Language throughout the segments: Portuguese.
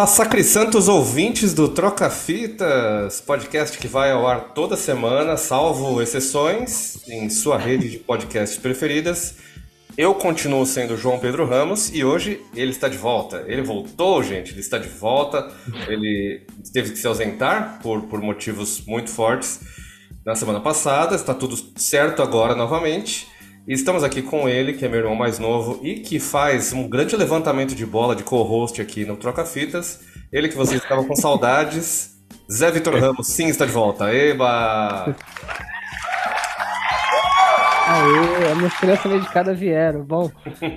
Olá, sacrisantos ouvintes do Troca Fitas, podcast que vai ao ar toda semana, salvo exceções, em sua rede de podcasts preferidas. Eu continuo sendo João Pedro Ramos e hoje ele está de volta. Ele voltou, gente, ele está de volta. Ele teve que se ausentar por, por motivos muito fortes na semana passada, está tudo certo agora novamente. Estamos aqui com ele, que é meu irmão mais novo e que faz um grande levantamento de bola de co-host aqui no Troca Fitas. Ele que vocês estavam com saudades. Zé Vitor Ramos, sim, está de volta. Eba! Aê, as minhas crianças medicadas vieram. Bom,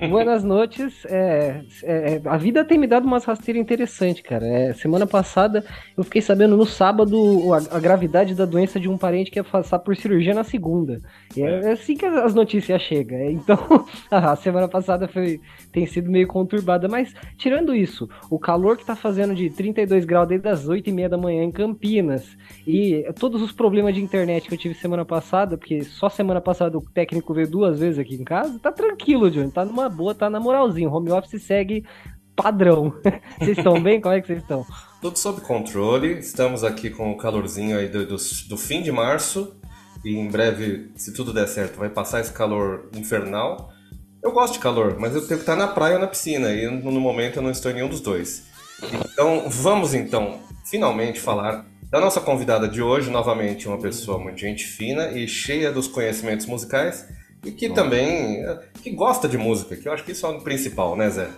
buenas noites. É, é, a vida tem me dado umas rasteiras interessantes, cara. É, semana passada eu fiquei sabendo no sábado a, a, gravidade da doença de um parente que ia passar por cirurgia na segunda. É, é assim que as notícias chegam. É, então, a semana passada foi, tem sido meio conturbada. Mas, tirando isso, o calor que tá fazendo de 32 graus desde as 8 e meia da manhã em Campinas e todos os problemas de internet que eu tive semana passada, porque só semana passada o técnico veio duas vezes aqui em casa, tá tranquilo, Johnny. Tá numa boa, tá na moralzinha. O home office segue padrão. vocês estão bem? Como é que vocês estão? Tudo sob controle. Estamos aqui com o calorzinho aí do, do, do fim de março. E em breve, se tudo der certo, vai passar esse calor infernal. Eu gosto de calor, mas eu tenho que estar na praia ou na piscina. E no momento eu não estou em nenhum dos dois. Então, vamos então, finalmente falar da nossa convidada de hoje, novamente uma pessoa muito gente fina e cheia dos conhecimentos musicais e que Bom. também que gosta de música, que eu acho que isso é o principal, né, Zé?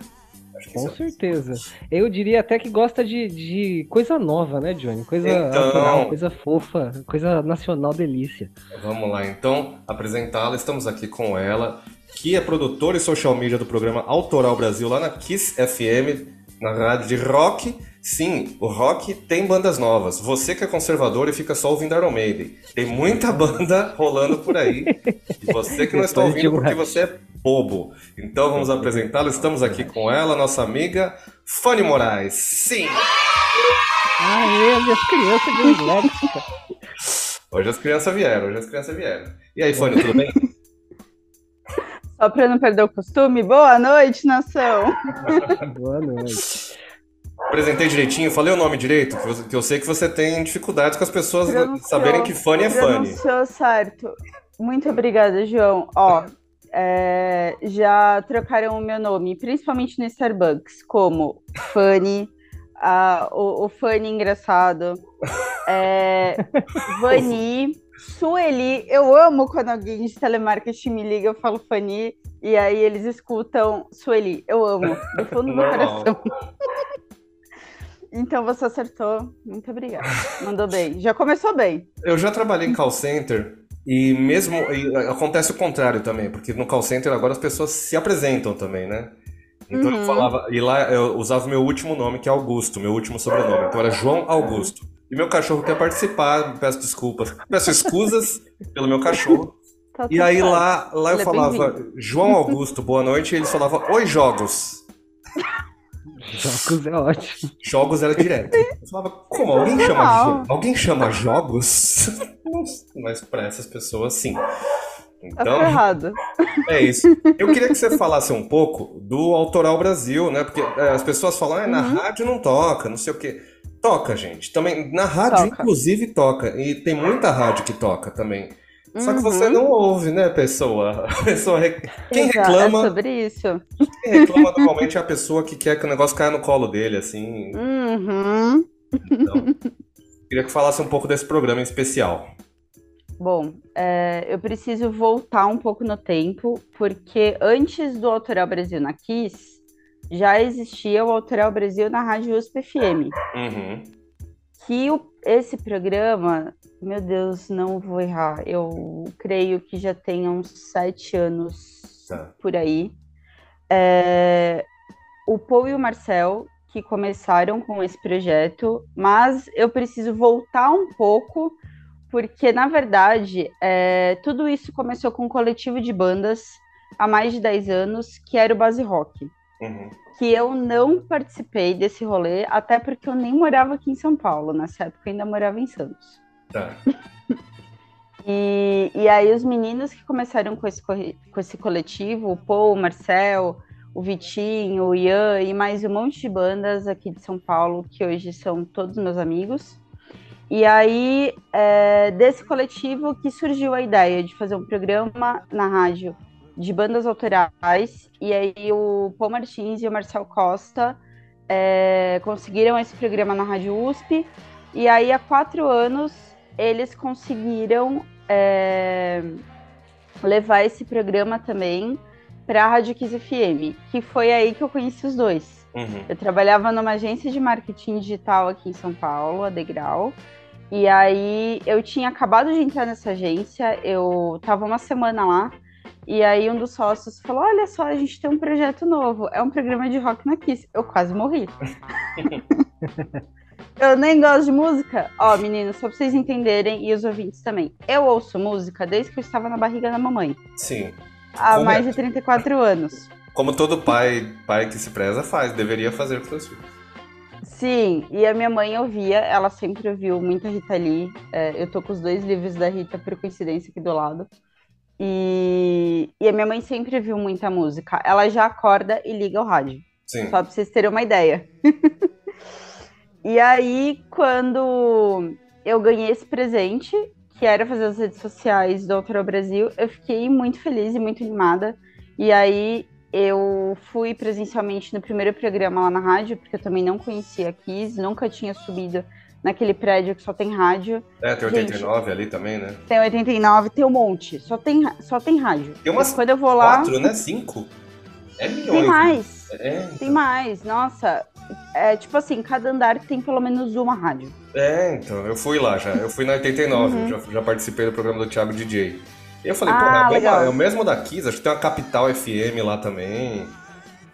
Com é certeza. Eu diria até que gosta de, de coisa nova, né, Johnny? Coisa então... coisa fofa, coisa nacional delícia. Vamos lá, então, apresentá-la. Estamos aqui com ela, que é produtora e social media do programa Autoral Brasil, lá na Kiss FM, na rádio de rock Sim, o rock tem bandas novas. Você que é conservador e fica só ouvindo Iron Maiden. Tem muita banda rolando por aí. E você que não está ouvindo porque você é bobo. Então vamos apresentá-la. Estamos aqui com ela, nossa amiga Fanny Moraes. Sim! Aê, minhas crianças disléxicas. Hoje as crianças vieram, hoje as crianças vieram. E aí, Fanny, tudo bem? Só para não perder o costume, boa noite, nação! boa noite apresentei direitinho, falei o nome direito, que eu, sei que você tem dificuldades com as pessoas pronunciou, saberem que Fanny é Fanny. Pronunciou certo. Muito obrigada, João. Ó, é, já trocaram o meu nome, principalmente no Starbucks, como Fanny, a, o, o Fanny engraçado, é, Vani, Sueli. Eu amo quando alguém de telemarketing me liga, eu falo Fanny, e aí eles escutam Sueli. Eu amo, do fundo do meu coração. Então você acertou. Muito obrigada. Mandou bem. Já começou bem. Eu já trabalhei em call center e mesmo e acontece o contrário também, porque no call center agora as pessoas se apresentam também, né? Então uhum. eu falava, e lá eu usava o meu último nome, que é Augusto, meu último sobrenome. Então era João Augusto. E meu cachorro quer participar, peço desculpas, peço escusas pelo meu cachorro. Tá e aí lá, lá eu é falava, João Augusto, boa noite, e ele falava, oi jogos. Jogos é ótimo. Jogos era direto. Eu falava, como? Alguém chama, alguém chama jogos? Mas para essas pessoas, sim. Tá então, tá errado. É isso. Eu queria que você falasse um pouco do Autoral Brasil, né? Porque é, as pessoas falam, ah, na uhum. rádio não toca, não sei o quê. Toca, gente. Também na rádio, toca. inclusive, toca. E tem muita rádio que toca também. Só que você uhum. não ouve, né, pessoa? A pessoa rec... Quem Exato, reclama. É sobre isso. Quem reclama normalmente é a pessoa que quer que o negócio caia no colo dele, assim. Uhum. Então, queria que falasse um pouco desse programa em especial. Bom, é, eu preciso voltar um pouco no tempo, porque antes do Autoral Brasil na Kiss, já existia o Autoral Brasil na Rádio USP FM. Uhum. Que o, esse programa meu Deus, não vou errar. Eu creio que já tem uns sete anos tá. por aí. É, o Paul e o Marcel que começaram com esse projeto, mas eu preciso voltar um pouco, porque na verdade é, tudo isso começou com um coletivo de bandas há mais de 10 anos, que era o Base Rock. Uhum. Que eu não participei desse rolê, até porque eu nem morava aqui em São Paulo. Nessa época eu ainda morava em Santos. Tá. E, e aí os meninos que começaram com esse, com esse coletivo, o Paul, o Marcel, o Vitinho, o Ian e mais um monte de bandas aqui de São Paulo, que hoje são todos meus amigos. E aí, é, desse coletivo que surgiu a ideia de fazer um programa na rádio de bandas autorais, e aí o Paul Martins e o Marcel Costa é, conseguiram esse programa na Rádio USP, e aí há quatro anos eles conseguiram é, levar esse programa também para a Rádio Kiss FM, que foi aí que eu conheci os dois. Uhum. Eu trabalhava numa agência de marketing digital aqui em São Paulo, a Degrau, e aí eu tinha acabado de entrar nessa agência, eu tava uma semana lá, e aí um dos sócios falou: Olha só, a gente tem um projeto novo, é um programa de rock na Kiss. Eu quase morri. eu nem gosto de música. Ó, meninos, só pra vocês entenderem, e os ouvintes também. Eu ouço música desde que eu estava na barriga da mamãe. Sim. Há Como mais é? de 34 anos. Como todo pai, pai que se preza faz, deveria fazer com seus filhos. Sim, e a minha mãe ouvia, ela sempre ouviu muita Rita Lee. É, eu tô com os dois livros da Rita, por coincidência, aqui do lado. E, e a minha mãe sempre viu muita música. Ela já acorda e liga o rádio. Sim. Só pra vocês terem uma ideia. e aí, quando eu ganhei esse presente, que era fazer as redes sociais do Autor Brasil, eu fiquei muito feliz e muito animada. E aí eu fui presencialmente no primeiro programa lá na rádio, porque eu também não conhecia a Kiss, nunca tinha subido naquele prédio que só tem rádio. É, tem 89 Gente, ali também, né? Tem 89, tem um monte, só tem, só tem rádio. Tem umas quando eu vou lá, quatro, né? Cinco? É milhões. Tem mais. É, então. Tem mais, nossa. É tipo assim, cada andar tem pelo menos uma rádio. É, então, eu fui lá já. Eu fui na 89, uhum. já, já participei do programa do Thiago DJ. E eu falei, ah, pô, é, é, o mesmo da Kiss, acho que tem uma Capital FM lá também.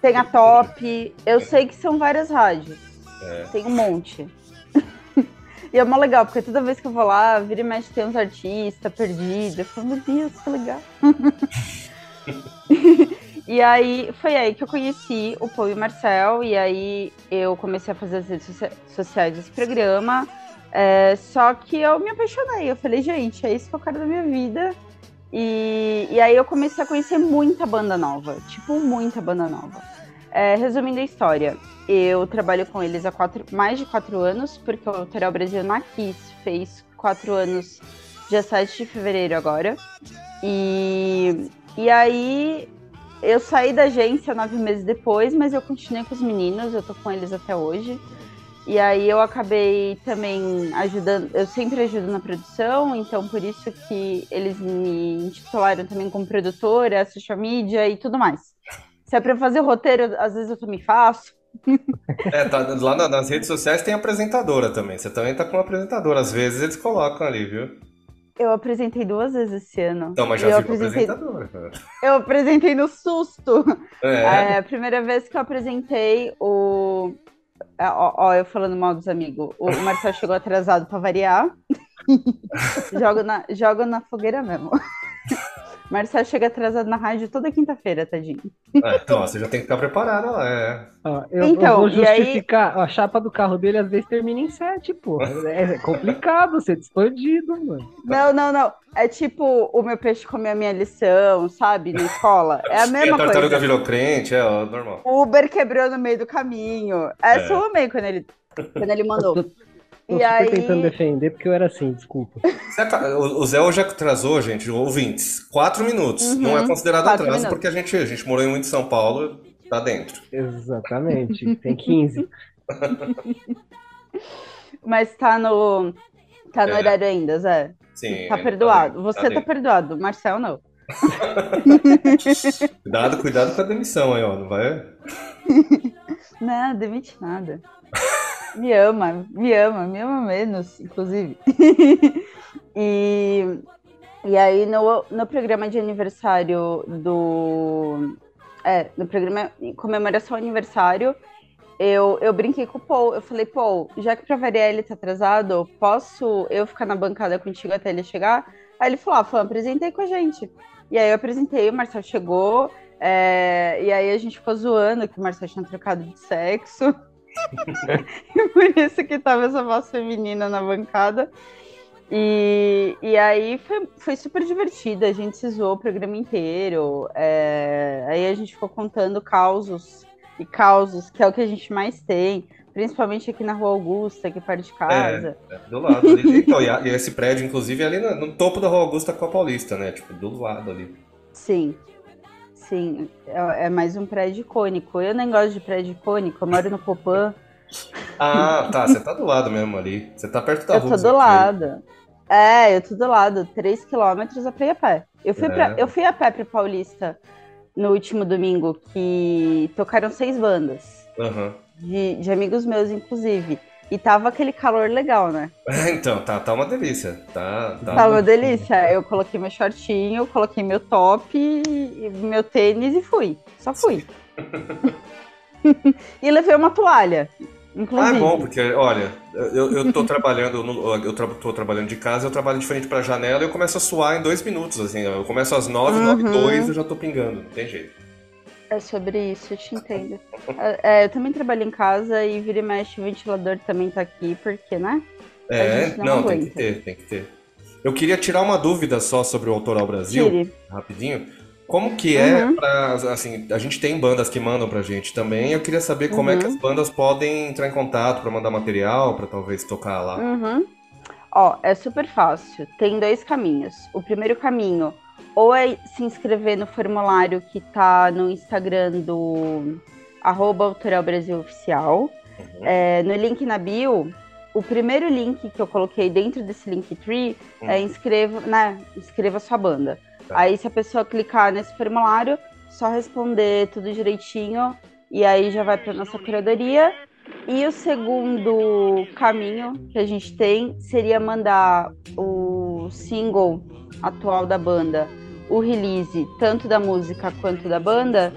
Tem a Top. Eu sei que são várias rádios. É. Tem um monte. E é mó legal, porque toda vez que eu vou lá, vira e mexe tem uns artistas perdidos. Eu falo, meu Deus, que legal. e aí, foi aí que eu conheci o Paul e o Marcel, e aí eu comecei a fazer as redes sociais desse programa. É, só que eu me apaixonei. Eu falei, gente, é isso que eu quero da minha vida. E, e aí eu comecei a conhecer muita banda nova, tipo, muita banda nova. É, resumindo a história, eu trabalho com eles há quatro, mais de quatro anos, porque o Hotel Brasil na Kiss fez quatro anos, dia 7 de fevereiro agora. E, e aí eu saí da agência nove meses depois, mas eu continuei com os meninos, eu tô com eles até hoje. E aí eu acabei também ajudando, eu sempre ajudo na produção, então por isso que eles me intitularam também como produtora, social media e tudo mais. Se é para fazer roteiro, às vezes eu também faço. É, tá, lá nas redes sociais tem apresentadora também. Você também tá com apresentadora. Às vezes eles colocam ali, viu? Eu apresentei duas vezes esse ano. Então, mas já eu apresentei... apresentadora. Eu apresentei no susto. É. é. A primeira vez que eu apresentei o é, ó, ó, eu falando mal dos amigos. O Marcel chegou atrasado para variar. jogo, na, jogo na fogueira mesmo. Marcel chega atrasado na rádio toda quinta-feira, tadinho. É, então, você já tem que ficar preparado é. eu, então, eu vou justificar, aí... a chapa do carro dele às vezes termina em sete, pô. É complicado ser expandido, mano. Não, não, não. É tipo o meu peixe comer a minha lição, sabe? Na escola. É a mesma coisa. A tartaruga coisa. virou crente, é normal. O Uber quebrou no meio do caminho. Essa é. eu amei quando ele, quando ele mandou. Tô e aí... tentando defender porque eu era assim, desculpa. O Zé hoje atrasou, gente, ouvintes, quatro minutos. Uhum, Não é considerado atraso minutos. porque a gente, a gente morou muito em São Paulo, tá dentro. Exatamente, tem 15. Mas tá no, tá no é. horário ainda, Zé. Sim. Tá perdoado. Tá Você tá, tá perdoado, Marcel não. cuidado, cuidado com a demissão aí, ó. Não vai. Não, demite nada. Me ama, me ama, me ama menos, inclusive. e, e aí, no, no programa de aniversário do. É, no programa comemoração aniversário, eu, eu brinquei com o Paul. Eu falei, Paul, já que pra variar ele tá atrasado, posso eu ficar na bancada contigo até ele chegar? Aí ele falou, ah, apresentei com a gente. E aí eu apresentei, o Marcel chegou, é, e aí a gente ficou zoando que o Marcel tinha trocado de sexo. E por isso que tava essa voz feminina na bancada. E, e aí foi, foi super divertido, a gente se zoou o programa inteiro. É, aí a gente ficou contando causos e causos, que é o que a gente mais tem, principalmente aqui na Rua Augusta, aqui perto de casa. É, é do lado ali. então, e, esse prédio, inclusive, é ali no, no, topo da Rua Augusta com a Paulista, né? Tipo, do lado ali. Sim. Sim, é, é mais um prédio icônico. Eu nem gosto de prédio icônico, eu moro no Copan. Ah, tá. Você tá do lado mesmo ali. Você tá perto da eu rua. Eu tô do lado. É, eu tô do lado. 3 quilômetros a pé a pé. Eu fui, é. pra, eu fui a pé pro Paulista no último domingo, que tocaram seis bandas. Uhum. De, de amigos meus, inclusive. E tava aquele calor legal, né? então, tá, tá uma delícia. Tá, tá, tá uma delícia. Eu coloquei meu shortinho, coloquei meu top, meu tênis e fui. Só fui. e levei uma toalha. Inclusive. Ah, é bom, porque, olha, eu, eu tô trabalhando, no, eu tra tô trabalhando de casa, eu trabalho diferente pra janela e eu começo a suar em dois minutos, assim, eu começo às nove, uhum. nove, dois, eu já tô pingando, não tem jeito. É sobre isso, eu te entendo. é, eu também trabalho em casa e vira e mexe, o ventilador também tá aqui, porque, né? É, não, não tem que ter, tem que ter. Eu queria tirar uma dúvida só sobre o Autoral Brasil, Tire. rapidinho. Como que é uhum. pra, assim, a gente tem bandas que mandam pra gente também, eu queria saber como uhum. é que as uhum. bandas podem entrar em contato para mandar material, para talvez tocar lá. Uhum. Ó, é super fácil, tem dois caminhos. O primeiro caminho, ou é se inscrever no formulário que tá no Instagram do arroba Autoral Brasil Oficial. Uhum. É, no link na bio, o primeiro link que eu coloquei dentro desse Linktree é uhum. inscreva, né, inscreva sua banda. Tá. Aí, se a pessoa clicar nesse formulário, só responder tudo direitinho e aí já vai para nossa curadoria. E o segundo caminho que a gente tem seria mandar o single atual da banda, o release tanto da música quanto da banda,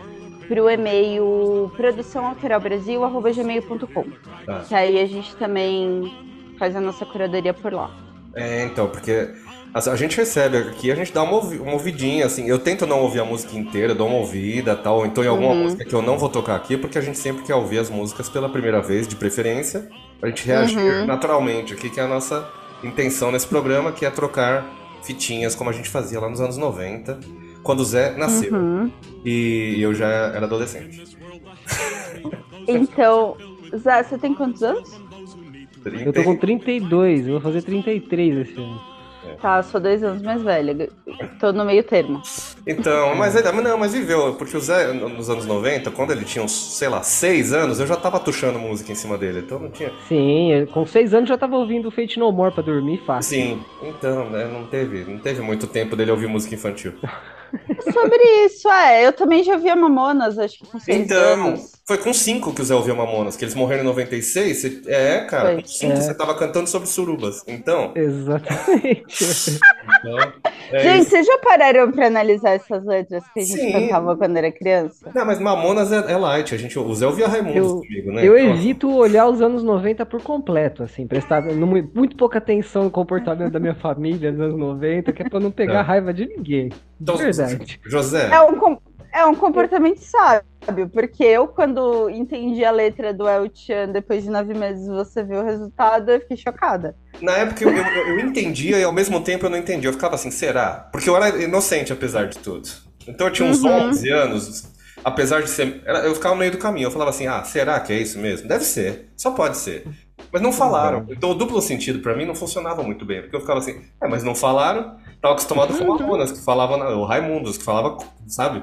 para o e-mail produçãoautoralbrasil.gmail.com. Tá. Que aí a gente também faz a nossa curadoria por lá. É, então, porque a gente recebe aqui, a gente dá uma, uma ouvidinha, assim. Eu tento não ouvir a música inteira, dou uma ouvida tal. Então, em alguma uhum. música que eu não vou tocar aqui, porque a gente sempre quer ouvir as músicas pela primeira vez, de preferência, pra gente reagir uhum. naturalmente aqui, que é a nossa intenção nesse programa, que é trocar fitinhas como a gente fazia lá nos anos 90, quando o Zé nasceu. Uhum. E eu já era adolescente. Então, Zé, você tem quantos anos? 30... Eu tô com 32, eu vou fazer 33 esse ano. Tá, sou dois anos mais velha. Tô no meio termo. Então, mas ainda não, mas viveu, porque o Zé, nos anos 90, quando ele tinha uns, sei lá, seis anos, eu já tava tuchando música em cima dele, então não tinha. Sim, com seis anos já tava ouvindo Fate No More pra dormir fácil. Sim, então, né, não teve, não teve muito tempo dele ouvir música infantil. Sobre isso, é. Eu também já vi a Mamonas, acho que com seis então, anos. Foi com cinco que o Zé ouviu Mamonas, que eles morreram em 96. Você, é, cara, foi. com cinco é. você tava cantando sobre surubas. Então. Exatamente. então, é gente, isso. vocês já pararam pra analisar essas letras que a gente Sim. cantava quando era criança? Não, mas Mamonas é, é light. A gente, o Zé ouvia Raimundo eu, comigo, né? Eu então, evito olhar os anos 90 por completo, assim, prestar muito pouca atenção no comportamento da minha família nos anos 90, que é pra não pegar tá. raiva de ninguém. Então, Verdade. José. É um, é um comportamento sábio, porque eu, quando entendi a letra do El Chan, depois de nove meses você viu o resultado, eu fiquei chocada. Na época eu, eu, eu entendia e ao mesmo tempo eu não entendia. Eu ficava assim, será? Porque eu era inocente apesar de tudo. Então eu tinha uns uhum. 11 anos, apesar de ser. Eu ficava no meio do caminho. Eu falava assim, ah, será que é isso mesmo? Deve ser. Só pode ser. Mas não falaram. Então o duplo sentido para mim não funcionava muito bem. Porque eu ficava assim, é, mas não falaram. Tava acostumado com o. Mamonas, que falava, o Raimundos, que falava, sabe?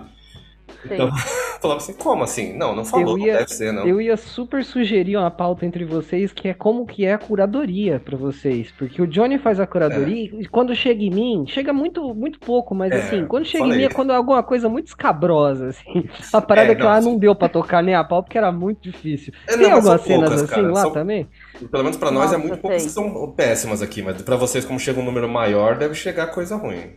Então, falava assim, como assim? Não, não falou, ia, não deve ser, não. Eu ia super sugerir uma pauta entre vocês que é como que é a curadoria para vocês. Porque o Johnny faz a curadoria é. e quando chega em mim, chega muito, muito pouco, mas é, assim, quando chega falei. em mim é quando é alguma coisa muito escabrosa, assim. A parada é, que lá não deu para tocar nem a pau porque era muito difícil. É, tem algumas cenas poucas, assim cara, lá são... também? Pelo menos para nós é muito poucas que são péssimas aqui, mas para vocês, como chega um número maior, deve chegar coisa ruim.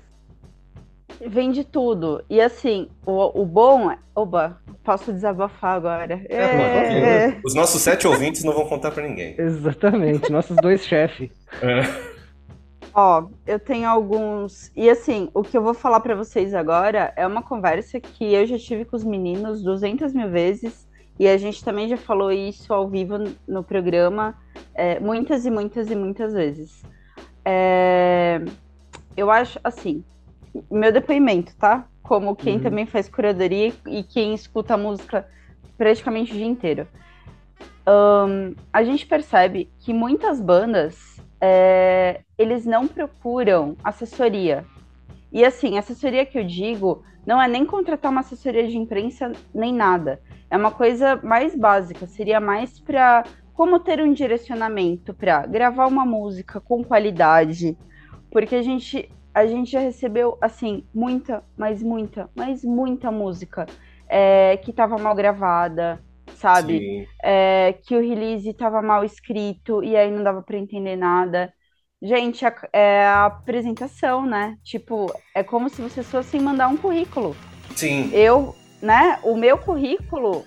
Vem de tudo. E assim, o, o bom é. Oba, posso desabafar agora. É, é, é. Os nossos sete ouvintes não vão contar para ninguém. Exatamente, nossos dois chefes. É. Ó, eu tenho alguns. E assim, o que eu vou falar para vocês agora é uma conversa que eu já tive com os meninos 200 mil vezes. E a gente também já falou isso ao vivo no programa é, muitas e muitas e muitas vezes. É... Eu acho, assim, meu depoimento, tá? Como quem uhum. também faz curadoria e quem escuta a música praticamente o dia inteiro. Um, a gente percebe que muitas bandas é, eles não procuram assessoria. E assim, assessoria que eu digo não é nem contratar uma assessoria de imprensa nem nada. É uma coisa mais básica, seria mais para como ter um direcionamento para gravar uma música com qualidade, porque a gente a gente já recebeu assim muita, mas muita, mas muita música é, que estava mal gravada, sabe? É, que o release estava mal escrito e aí não dava para entender nada. Gente, a, é a apresentação, né? Tipo, é como se vocês fossem mandar um currículo. Sim. Eu, né? O meu currículo,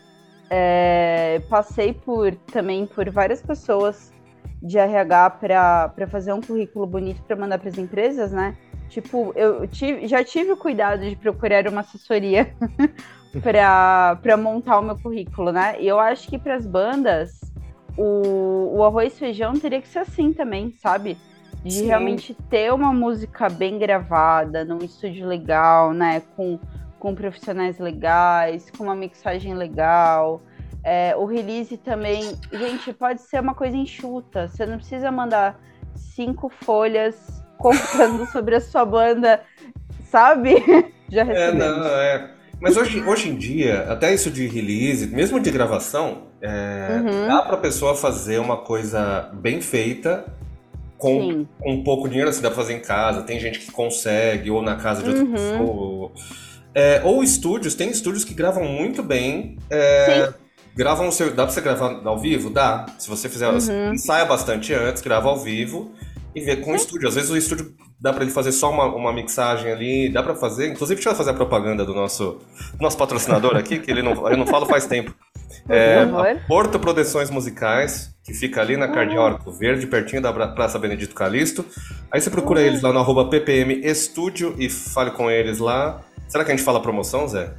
é, passei por também por várias pessoas de RH para fazer um currículo bonito para mandar para as empresas, né? Tipo, eu tive, já tive o cuidado de procurar uma assessoria para montar o meu currículo, né? E eu acho que para as bandas, o, o arroz feijão teria que ser assim também, sabe? De Sim. realmente ter uma música bem gravada, num estúdio legal, né? Com, com profissionais legais, com uma mixagem legal. É, o release também, gente, pode ser uma coisa enxuta. Você não precisa mandar cinco folhas contando sobre a sua banda, sabe? Já recebemos. É, não, é. Mas hoje, hoje em dia, até isso de release, mesmo de gravação, é, uhum. dá pra pessoa fazer uma coisa bem feita com, com um pouco de dinheiro, assim, dá pra fazer em casa. Tem gente que consegue, ou na casa de outra uhum. pessoa. É, ou estúdios, tem estúdios que gravam muito bem. É, gravam o seu. Dá pra você gravar ao vivo? Dá. Se você fizer. Uhum. Ensaia bastante antes, grava ao vivo e ver com o estúdio. Às vezes o estúdio dá para ele fazer só uma, uma mixagem ali, dá para fazer. Inclusive, deixa eu fazer a propaganda do nosso, nosso patrocinador aqui, que ele não, eu não falo faz tempo. É, Porto Produções Musicais, que fica ali na Cardiórco Verde, pertinho da Praça Benedito Calixto. Aí você procura eles lá no arroba PPM Estúdio e fale com eles lá. Será que a gente fala promoção, Zé?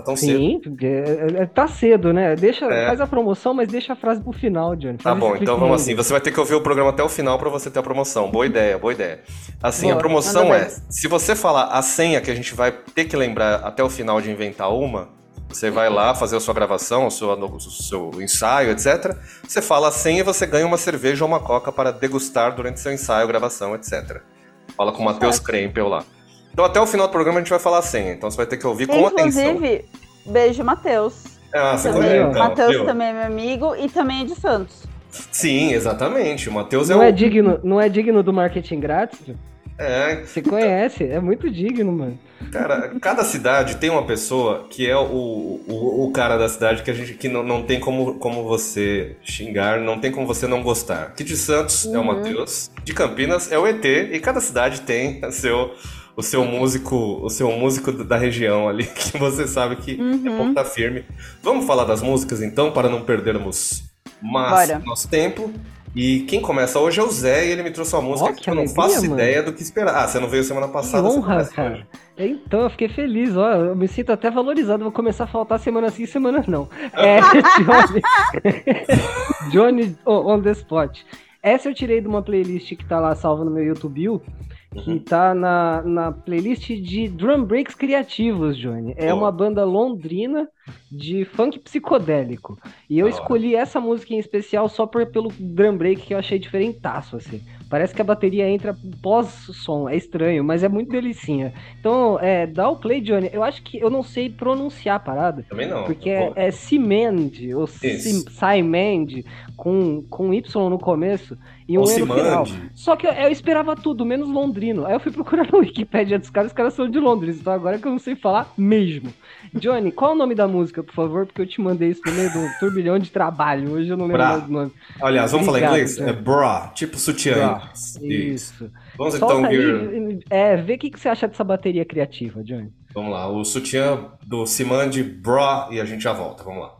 Tá tão Sim, cedo. É, é, tá cedo, né? Deixa, é. Faz a promoção, mas deixa a frase pro final, Johnny. Faz tá bom, então vamos assim. Você vai ter que ouvir o programa até o final para você ter a promoção. Boa ideia, boa ideia. Assim, a promoção é: se você falar a senha que a gente vai ter que lembrar até o final de inventar uma, você vai lá fazer a sua gravação, o seu, o seu ensaio, etc. Você fala a senha e você ganha uma cerveja ou uma coca para degustar durante seu ensaio, gravação, etc. Fala com o Matheus Krempel lá. Então até o final do programa a gente vai falar a senha, então você vai ter que ouvir com atenção. Inclusive, beijo, Matheus. Ah, você também. Então, Matheus também é meu amigo e também é de Santos. Sim, exatamente. O Matheus é não é o... digno, Não é digno do marketing grátis? É. Você conhece, é muito digno, mano. Cara, cada cidade tem uma pessoa que é o, o, o cara da cidade que a gente que não, não tem como, como você xingar, não tem como você não gostar. Aqui de Santos uhum. é o uhum. Matheus, de Campinas é o ET, e cada cidade tem seu o seu músico, o seu músico da região ali, que você sabe que é uhum. é ponta firme. Vamos falar das músicas então, para não perdermos mais Bora. nosso tempo. E quem começa hoje é o Zé e ele me trouxe uma música oh, que, que eu não faço mano. ideia do que esperar. Ah, você não veio semana passada. Que honra, cara. Hoje. Então, eu fiquei feliz, ó. Eu me sinto até valorizado. Vou começar a faltar semana sim, semana não. É, Johnny, Johnny on the spot. Essa eu tirei de uma playlist que tá lá salva no meu YouTube que tá na, na playlist de drum breaks criativos, Johnny. É oh. uma banda londrina de funk psicodélico. E eu oh. escolhi essa música em especial só por, pelo drum break que eu achei diferentaço, assim. Parece que a bateria entra pós-som, é estranho, mas é muito delicinha. Então, é, dá o play, Johnny. Eu acho que eu não sei pronunciar a parada. Também não. Porque é, é Cimend, ou Cimend, com, com Y no começo e um erro final. Só que eu, eu, esperava tudo, menos londrino. Aí eu fui procurar no Wikipedia dos caras, os caras são de Londres, então agora que eu não sei falar mesmo. Johnny, qual é o nome da música, por favor? Porque eu te mandei isso no meio do turbilhão de trabalho. Hoje eu não lembro mais do nome. Aliás, vamos Obrigado, falar inglês? Johnny. É bra, tipo sutiã. Isso. Isso. Vamos Solta então ver. É, vê o que, que você acha dessa bateria criativa, Johnny. Vamos lá, o sutiã do Simande Bra e a gente já volta. Vamos lá.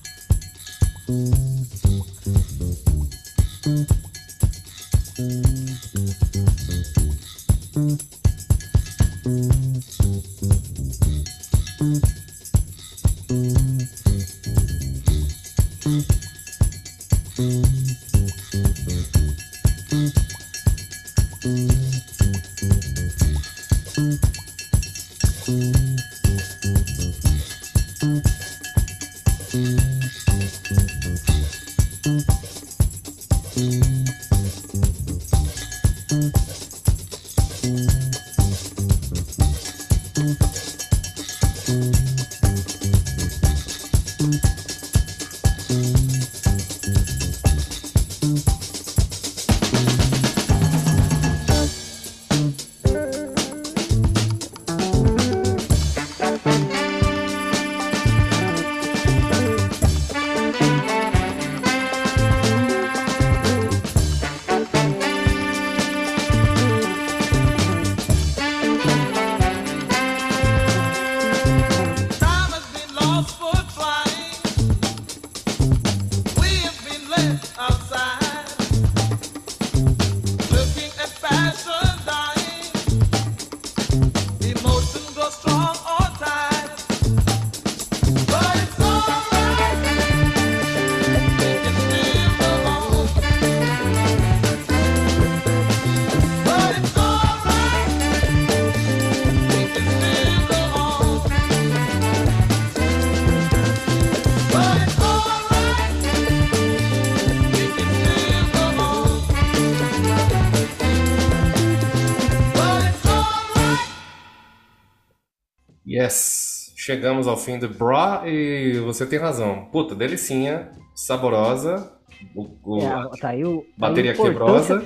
chegamos ao fim do Bra e você tem razão. Puta, delicinha, saborosa. O, o é, tá aí o, bateria quebrosa.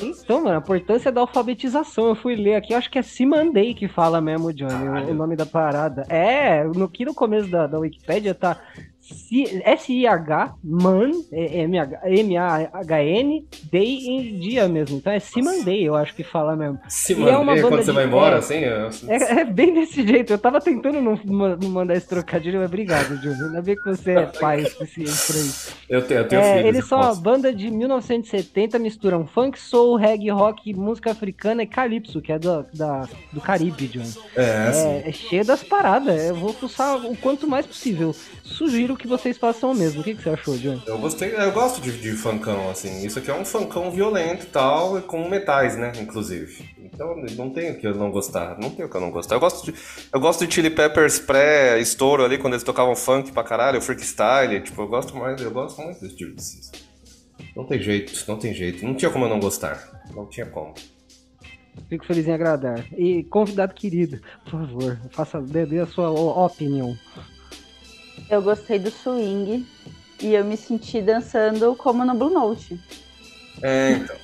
Então, mano, a importância da alfabetização. Eu fui ler aqui, acho que é Simandei que fala mesmo, Johnny, o, o, nome da parada. É, no que no começo da, da Wikipédia tá S-I-H, man, M-A-H-N, day em dia mesmo. Então é Siman Day, eu acho que fala mesmo. Siman é uma Day, quando você vai embora, é, assim? É, é, bem desse jeito. Eu tava tentando não, não mandar esse trocadilho, mas obrigado, Júlio. Ainda bem que você é pai suficiente pra isso. Eu tenho, eu tenho é, filhos, Eles são uma banda de 1970, misturam funk, soul, reggae, rock, música africana e calypso, que é do, da, do Caribe, John. É, é, é cheio das paradas. Eu vou fuçar o quanto mais possível. Sugiro que vocês façam o mesmo. O que, que você achou, John? Eu gostei, eu gosto de, de funkão, assim. Isso aqui é um funkão violento e tal, com metais, né, inclusive. Então não tem o que eu não gostar. Não tem o que eu não gostar. Eu gosto de, eu gosto de Chili Peppers pré-estouro ali, quando eles tocavam funk pra caralho, freestyle. Tipo, eu gosto mais, eu gosto muito desse tipo de Não tem jeito, não tem jeito. Não tinha como eu não gostar. Não tinha como. Fico feliz em agradar. E convidado querido, por favor, faça, dê a sua opinião. Eu gostei do swing e eu me senti dançando como no Blue Note. É, então.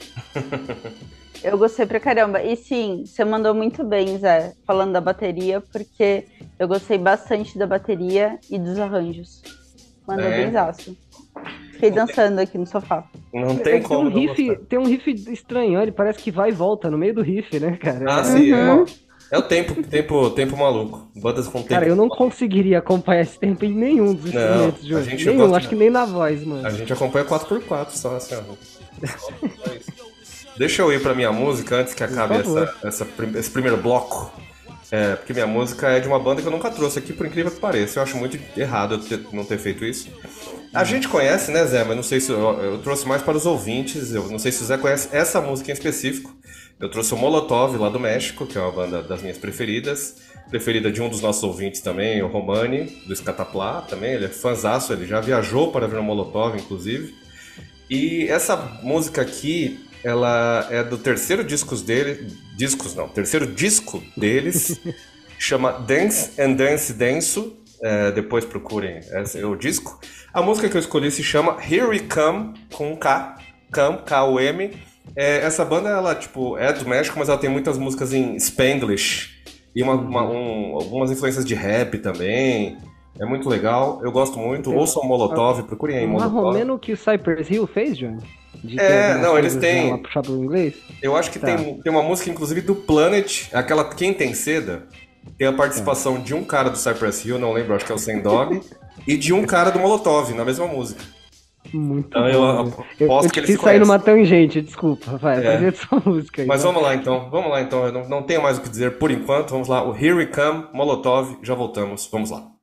eu gostei pra caramba. E sim, você mandou muito bem, Zé, falando da bateria, porque eu gostei bastante da bateria e dos arranjos. Mandou é. bem zaço. Fiquei dançando aqui no sofá. Não tem como. Tem um, riff, tem um riff estranho, ele parece que vai e volta no meio do riff, né, cara? Ah, sim. Uhum. É. É o tempo, tempo, tempo maluco. Bandas com tempo. Cara, eu não conseguiria acompanhar esse tempo em nenhum dos instrumentos, Júlio. Nenhum, acho que nem na voz, mano. A gente acompanha 4x4 só, assim, ó. Deixa eu ir pra minha música antes que acabe essa, essa, esse primeiro bloco. É, porque minha música é de uma banda que eu nunca trouxe aqui, por incrível que pareça. Eu acho muito errado eu ter, não ter feito isso. A gente conhece, né, Zé? Mas não sei se eu, eu trouxe mais para os ouvintes. Eu não sei se o Zé conhece essa música em específico. Eu trouxe o Molotov lá do México, que é uma banda das minhas preferidas. Preferida de um dos nossos ouvintes também, o Romani, do Escataplá também. Ele é fãzaço, ele já viajou para ver o Molotov, inclusive. E essa música aqui, ela é do terceiro disco dele. Discos não, terceiro disco deles. chama Dance and Dance Denso. É, depois procurem esse é o disco. A música que eu escolhi se chama Here We Come, com K, Come, K-O-M. É, essa banda, ela, tipo, é do México, mas ela tem muitas músicas em Spanglish. E uma, uma, um, algumas influências de rap também. É muito legal, eu gosto muito. Tem... Ouçam Molotov, procurem aí Molotov. romeno que o Cypress Hill fez, Johnny? é, não, eles têm. Inglês? Eu acho que tá. tem, tem uma música, inclusive, do Planet, aquela Quem Tem Seda. Tem a participação tá. de um cara do Cypress Hill, não lembro, acho que é o Sendog, e de um cara do Molotov na mesma música. Muito então, bom. Eu, eu, eu que eles sair numa tangente, desculpa. Vai, é. vai essa música aí. Mas vamos lá então, vamos lá então. Eu não, não tenho mais o que dizer por enquanto. Vamos lá, o Here We Come, Molotov, já voltamos. Vamos lá.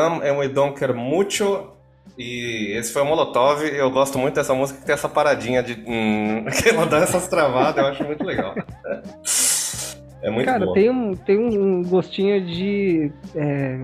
Come and We Don't Care Mucho. E esse foi o Molotov. Eu gosto muito dessa música que tem essa paradinha de. Hum, que ela dá essas travadas, eu acho muito legal. É muito Cara, bom. tem um, tem um gostinho de. É,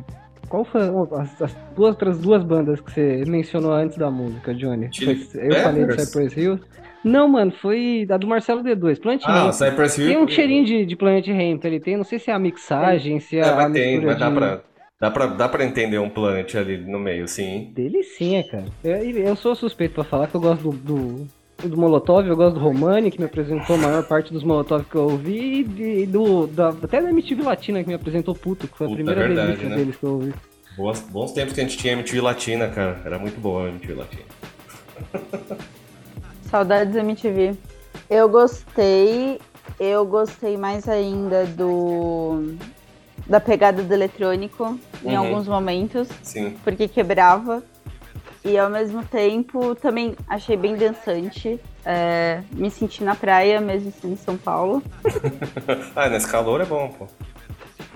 Qual foi as, as duas outras duas bandas que você mencionou antes da música, Johnny? Eu falei de Cypress Hill. Não, mano, foi a do Marcelo D2, Planet ah, Ramp. Cypress Hill. Tem um cheirinho de, de Planet Ramp, ele tem, não sei se é a mixagem, se é, é a tem, mas dá pra, dá, pra, dá pra entender um Planet ali no meio, sim. Delicinha, cara. Eu, eu sou suspeito pra falar que eu gosto do, do do Molotov, eu gosto do Romani, que me apresentou a maior parte dos Molotov que eu ouvi, e do, da, até da MTV Latina, que me apresentou Puto, que foi a Puta, primeira é verdade, né? deles que eu ouvi. Boas, bons tempos que a gente tinha MTV Latina, cara. Era muito boa a MTV Latina. Saudades da MTV. Eu gostei, eu gostei mais ainda do da pegada do eletrônico em uhum. alguns momentos. Sim. Porque quebrava. E ao mesmo tempo também achei bem dançante. É, me senti na praia, mesmo sendo em São Paulo. ah, nesse calor é bom, pô.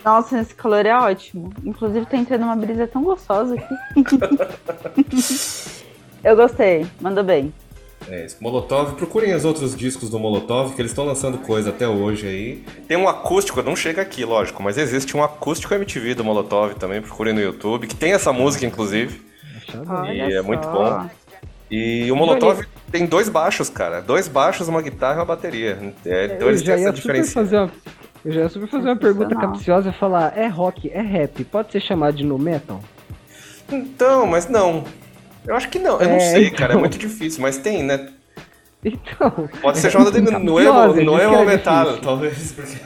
Nossa, nesse calor é ótimo. Inclusive tá entrando uma brisa tão gostosa aqui. Eu gostei, mandou bem. É isso. Molotov, procurem os outros discos do Molotov, que eles estão lançando coisa até hoje aí. Tem um acústico, não chega aqui, lógico, mas existe um acústico MTV do Molotov também, procurem no YouTube, que tem essa música, inclusive. Olha e é muito bom. E o Molotov tem dois baixos, cara. Dois baixos, uma guitarra e uma bateria. É, então eles têm essa diferença. Uma... Eu já ia fazer uma pergunta capciosa e falar: é rock, é rap, pode ser chamado de no metal? Então, mas não. Eu acho que não. Eu é, não sei, então... cara. É muito difícil, mas tem, né? Então. Pode ser chamado de no emo, no emo metal, talvez. Porque...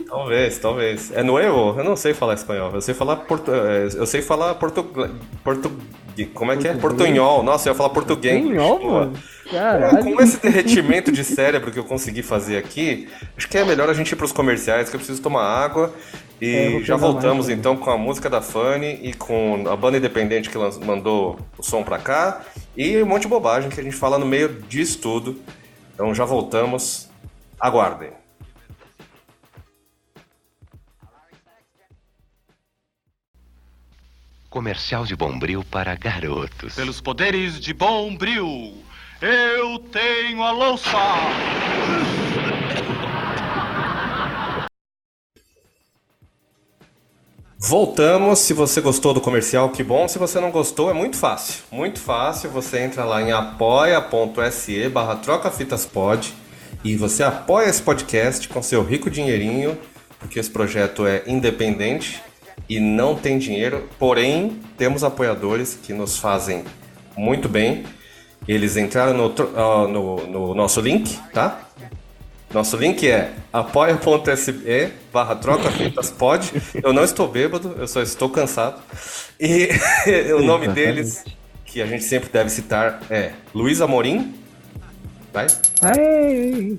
talvez, talvez. É novo? Eu não sei falar espanhol. Eu sei falar portu... É, eu sei falar portu... portu... Como é que é? Portunhol. Nossa, eu ia falar português. Portunhol, mano? Com esse derretimento de cérebro que eu consegui fazer aqui, acho que é melhor a gente ir para os comerciais, que eu preciso tomar água. E é, já voltamos mais, então com a música da Fanny e com a banda independente que mandou o som para cá. E um monte de bobagem que a gente fala no meio disso tudo. Então já voltamos. Aguardem. Comercial de Bombril para garotos. Pelos poderes de Bombril, eu tenho a louça! Voltamos. Se você gostou do comercial, que bom. Se você não gostou, é muito fácil. Muito fácil. Você entra lá em apoia.se barra trocafitaspod e você apoia esse podcast com seu rico dinheirinho, porque esse projeto é independente e não tem dinheiro, porém temos apoiadores que nos fazem muito bem. Eles entraram no, uh, no, no nosso link, tá? Nosso link é apoia.se barra troca fitas pod. Eu não estou bêbado, eu só estou cansado. E o nome deles, que a gente sempre deve citar, é Luiz Amorim. Vai.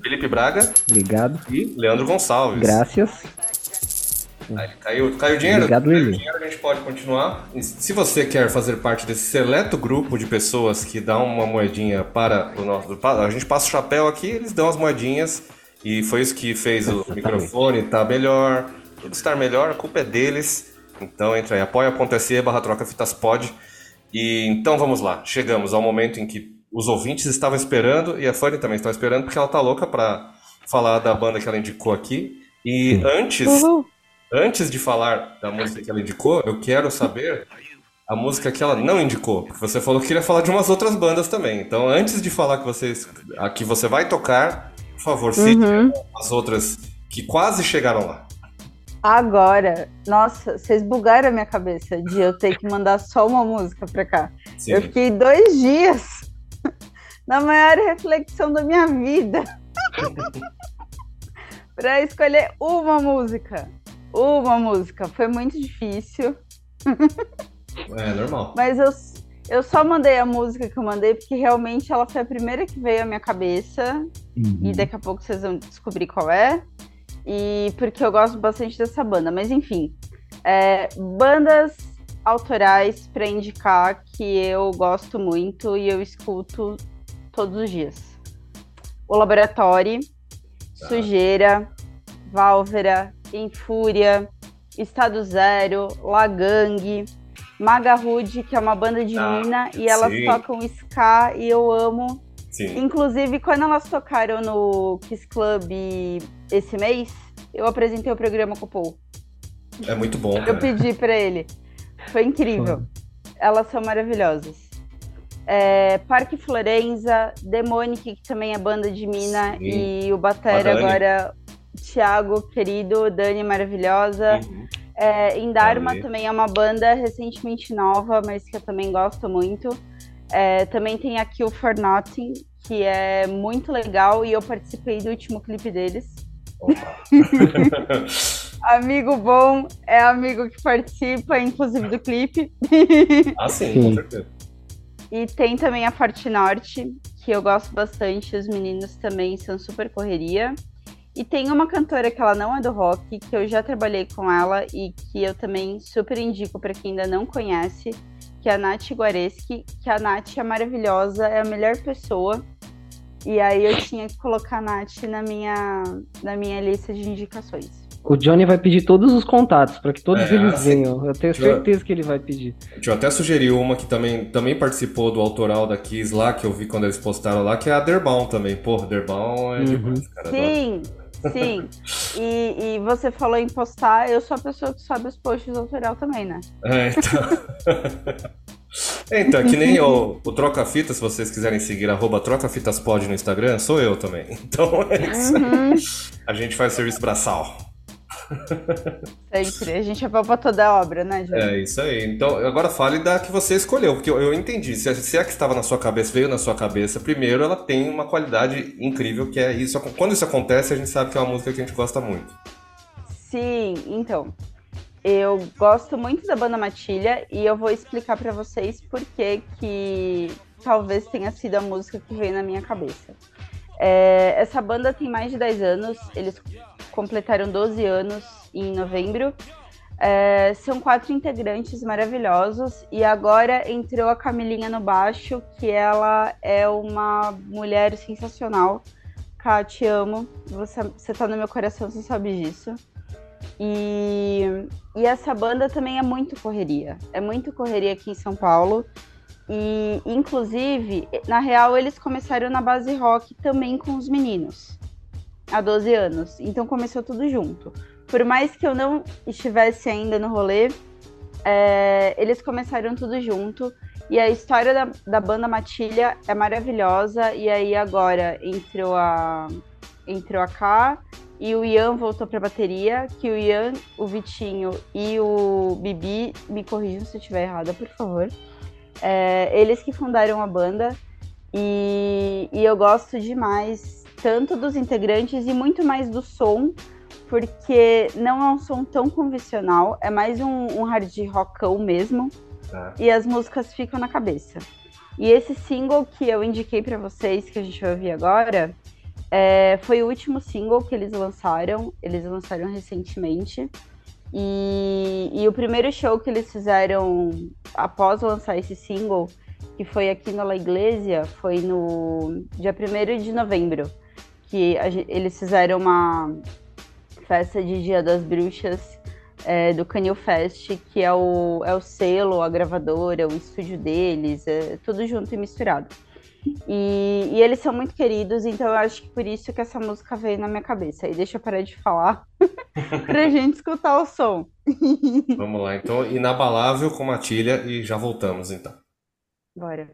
Felipe Braga. Obrigado. E Leandro Gonçalves. Graças. Aí, caiu, caiu dinheiro? Obrigado, caiu dinheiro, a gente pode continuar. E se você quer fazer parte desse seleto grupo de pessoas que dão uma moedinha para o nosso. A gente passa o chapéu aqui, eles dão as moedinhas. E foi isso que fez o microfone estar tá melhor. Tudo estar melhor, a culpa é deles. Então entra aí, apoia.se barra troca fitas pod. E então vamos lá, chegamos ao momento em que os ouvintes estavam esperando e a Fanny também estava esperando porque ela tá louca para falar da banda que ela indicou aqui. E antes, Uhul. Antes de falar da música que ela indicou, eu quero saber a música que ela não indicou, porque você falou que queria falar de umas outras bandas também. Então, antes de falar que você, a que você vai tocar, favor, cite uhum. as outras que quase chegaram lá. Agora, nossa, vocês bugaram a minha cabeça de eu ter que mandar só uma música pra cá. Sim. Eu fiquei dois dias na maior reflexão da minha vida para escolher uma música uma música. Foi muito difícil. É, normal. Mas eu, eu só mandei a música que eu mandei porque realmente ela foi a primeira que veio à minha cabeça. Uhum. E daqui a pouco vocês vão descobrir qual é. E porque eu gosto bastante dessa banda. Mas enfim, é, bandas autorais para indicar que eu gosto muito e eu escuto todos os dias. O Laboratório, tá. Sujeira, Válvera, em Fúria, Estado Zero, Lagang, Maga Rude, que é uma banda de ah, mina, e elas sim. tocam ska e eu amo. Sim. Inclusive, quando elas tocaram no Kiss Club esse mês, eu apresentei o programa com o Paul. É muito bom. Eu pedi pra ele. Foi incrível. Elas são maravilhosas. É, Parque Florenza, Demonic, que também é banda de mina, Sim. e o Batera agora, Thiago, querido, Dani maravilhosa. Uhum. É, Indarma também é uma banda recentemente nova, mas que eu também gosto muito. É, também tem a Kill for Nothing, que é muito legal, e eu participei do último clipe deles. amigo bom é amigo que participa, inclusive, do clipe. ah, sim, sim. com certeza. E tem também a Forte Norte, que eu gosto bastante, os meninos também são super correria. E tem uma cantora que ela não é do rock, que eu já trabalhei com ela e que eu também super indico para quem ainda não conhece, que é a Nath Guareschi, que a Nath é maravilhosa, é a melhor pessoa. E aí eu tinha que colocar a Nath na minha, na minha lista de indicações. O Johnny vai pedir todos os contatos para que todos é, eles assim, venham. Eu tenho certeza que ele vai pedir. Deixa eu até sugerir uma que também, também participou do autoral da Kiss lá, que eu vi quando eles postaram lá, que é a Derbaum também. Porra, Derbaum é uhum. demais, cara. Sim, sim. E, e, você falou em postar, eu sou a pessoa que sabe os posts do autoral também, né? É, então. É, então, é que nem o, o Troca Fita, se vocês quiserem seguir, arroba TrocaFitasPod no Instagram, sou eu também. Então, é isso. Uhum. A gente faz serviço braçal. Sempre. A gente apalpa toda a obra, né, Jorge? É isso aí. Então, agora fale da que você escolheu, porque eu, eu entendi. Se, se é que estava na sua cabeça, veio na sua cabeça, primeiro ela tem uma qualidade incrível, que é isso. Quando isso acontece, a gente sabe que é uma música que a gente gosta muito. Sim, então. Eu gosto muito da banda Matilha e eu vou explicar para vocês por que que talvez tenha sido a música que veio na minha cabeça. É, essa banda tem mais de 10 anos, eles completaram 12 anos em novembro. É, são quatro integrantes maravilhosos e agora entrou a Camilinha no baixo, que ela é uma mulher sensacional. Ká, te amo. Você, você tá no meu coração, você sabe disso. E, e essa banda também é muito correria. É muito correria aqui em São Paulo. E, inclusive, na real, eles começaram na base rock também com os meninos há 12 anos. Então começou tudo junto. Por mais que eu não estivesse ainda no rolê, é, eles começaram tudo junto. E a história da, da banda Matilha é maravilhosa. E aí agora entrou a, entrou a K e o Ian voltou pra bateria. Que o Ian, o Vitinho e o Bibi, me corrijam se eu estiver errada, por favor. É, eles que fundaram a banda. E, e eu gosto demais tanto dos integrantes e muito mais do som, porque não é um som tão convencional, é mais um, um hard rockão mesmo, tá. e as músicas ficam na cabeça. E esse single que eu indiquei para vocês, que a gente vai ouvir agora, é, foi o último single que eles lançaram, eles lançaram recentemente. E, e, o primeiro show que eles fizeram após lançar esse single, que foi aqui na La Iglesia, foi no dia 1 de novembro que a, eles fizeram uma festa de Dia das Bruxas é, do Canil Fest, que é o, é o selo, a gravadora, o estúdio deles, é tudo junto e misturado. E, e, eles são muito queridos, então eu acho que por isso que essa música veio na minha cabeça. E deixa eu parar de falar pra gente escutar o som. Vamos lá, então, inabalável com Matilha e já voltamos então. Bora.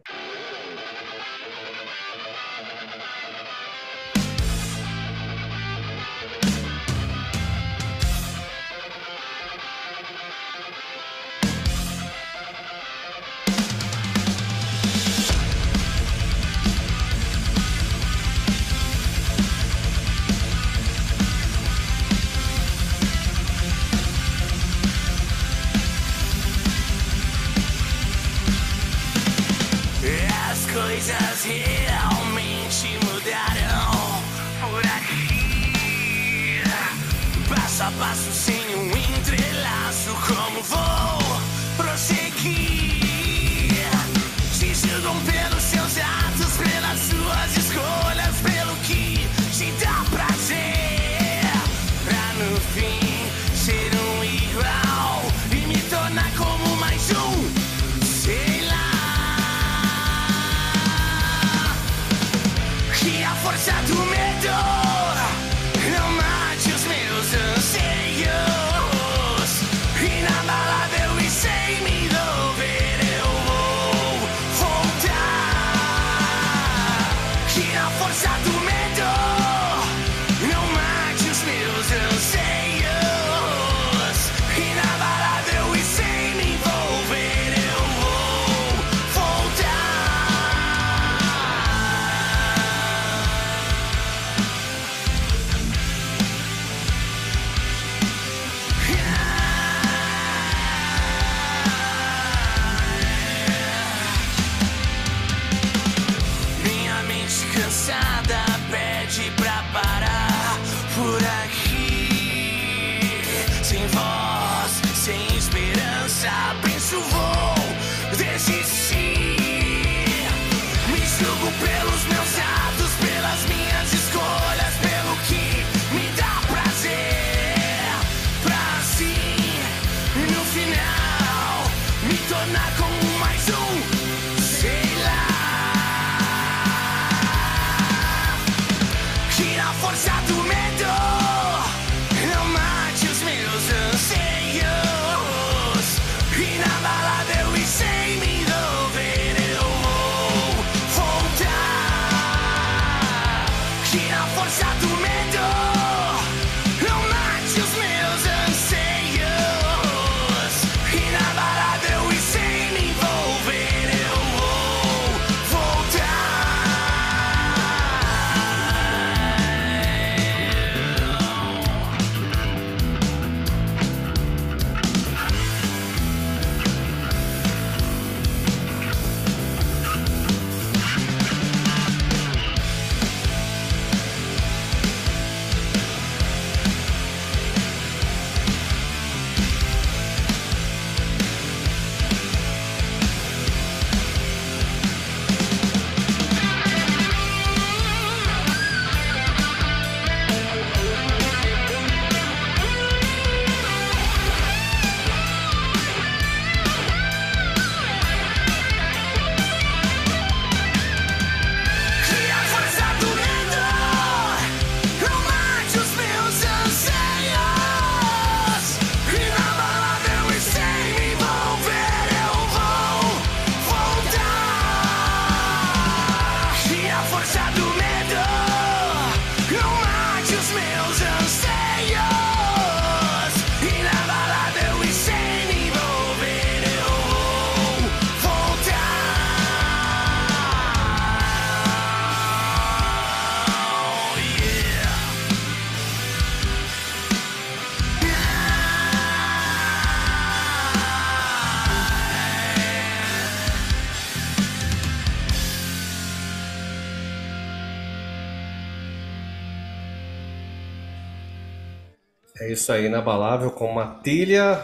É isso aí, inabalável, com matilha.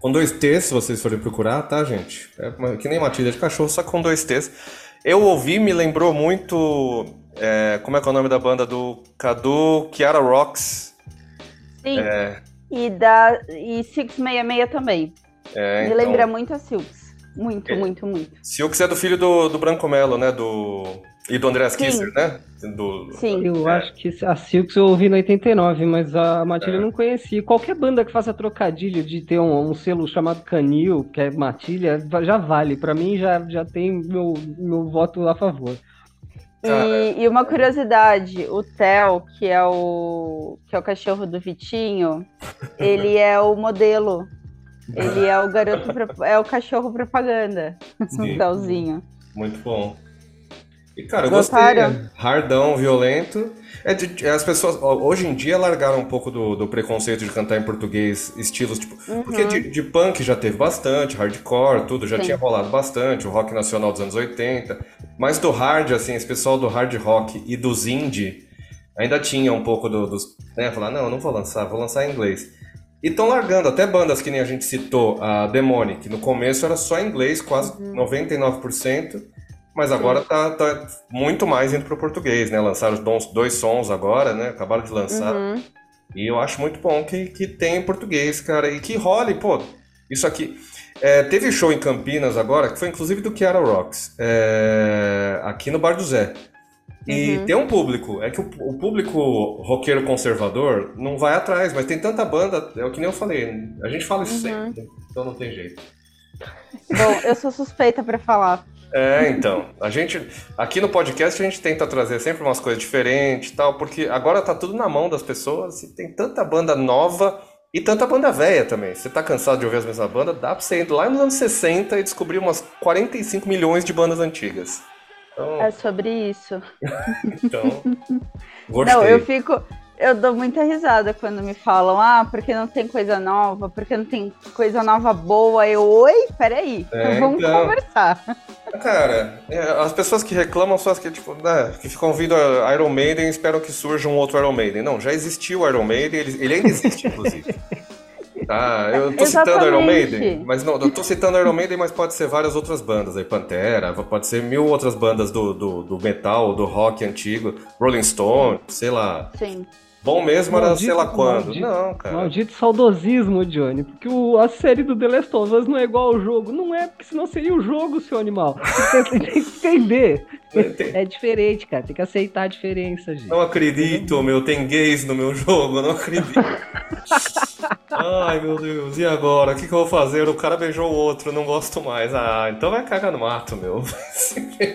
Com dois T's, se vocês forem procurar, tá, gente? É que nem matilha de cachorro, só com dois T's. Eu ouvi, me lembrou muito. É, como é que é o nome da banda do Cadu Kiara Rocks? Sim. É... E da e 666 também. É, me então... lembra muito a Silks. Muito, é. muito, muito. Silks é do filho do, do Branco Melo, né? Do. E do Andreas Kisser, né? Do, Sim. Eu é. acho que a Silks eu ouvi no 89, mas a Matilha é. eu não conhecia. Qualquer banda que faça trocadilho de ter um, um, selo chamado Canil, que é Matilha, já vale. Para mim já, já tem meu, meu voto a favor. E, e, uma curiosidade, o Theo, que é o que é o cachorro do Vitinho, ele é o modelo. Ele é o garoto, é o cachorro propaganda, o Telzinho. Muito bom. E, cara, eu gostei. É hardão, violento. É de, as pessoas, hoje em dia, largaram um pouco do, do preconceito de cantar em português, estilos tipo. Uhum. Porque de, de, punk já teve bastante, hardcore, tudo, já Sim. tinha rolado bastante, o rock nacional dos anos 80. Mas do hard, assim, esse pessoal do hard rock e dos indie ainda tinha um pouco do, dos. Né, falar, não, não vou lançar, vou lançar em inglês. E estão largando, até bandas que nem a gente citou, a Demonic, no começo era só em inglês, quase uhum. 99%. Mas agora tá, tá, muito mais indo pro português, né? Lançaram dois, dois sons agora, né? Acabaram de lançar. Uhum. E eu acho muito bom que, que tem em português, cara. E que role, pô. Isso aqui. É, teve show em Campinas agora, que foi inclusive do Kiara Rocks, é, aqui no Bar do Zé. E uhum. tem um público, é que o, o, público roqueiro conservador não vai atrás, mas tem tanta banda, é o que nem eu falei, a gente fala isso uhum. sempre, então não tem jeito. Bom, eu sou suspeita para falar. É, então. A gente. Aqui no podcast a gente tenta trazer sempre umas coisas diferentes e tal, porque agora tá tudo na mão das pessoas e tem tanta banda nova e tanta banda velha também. Você tá cansado de ouvir as mesmas bandas, dá pra você ir lá nos anos 60 e descobrir umas 45 milhões de bandas antigas. Então... É sobre isso. então. Gostei. Não, eu fico. Eu dou muita risada quando me falam, ah, porque não tem coisa nova, porque não tem coisa nova boa. Eu, oi, peraí, é, vamos então... conversar. Cara, é, as pessoas que reclamam são as que, tipo, né, que ficam ouvindo Iron Maiden e esperam que surja um outro Iron Maiden. Não, já existiu o Iron Maiden, ele, ele ainda existe, inclusive. Tá, eu tô Exatamente. citando Iron Maiden, mas não, eu tô citando Iron Maiden, mas pode ser várias outras bandas aí, Pantera, pode ser mil outras bandas do, do, do metal, do rock antigo, Rolling Stone, sei lá. Sim. Bom mesmo era sei lá quando. Maldito, não, cara. Maldito saudosismo, Johnny. Porque o, a série do The Last of Us não é igual ao jogo. Não é, porque senão seria o jogo, seu animal. Você tem que entender. É diferente, cara. Tem que aceitar a diferença, gente. Não acredito, meu. Tem gays no meu jogo. Não acredito. Ai, meu Deus. E agora? O que, que eu vou fazer? O cara beijou o outro. Não gosto mais. Ah, então vai cagar no mato, meu.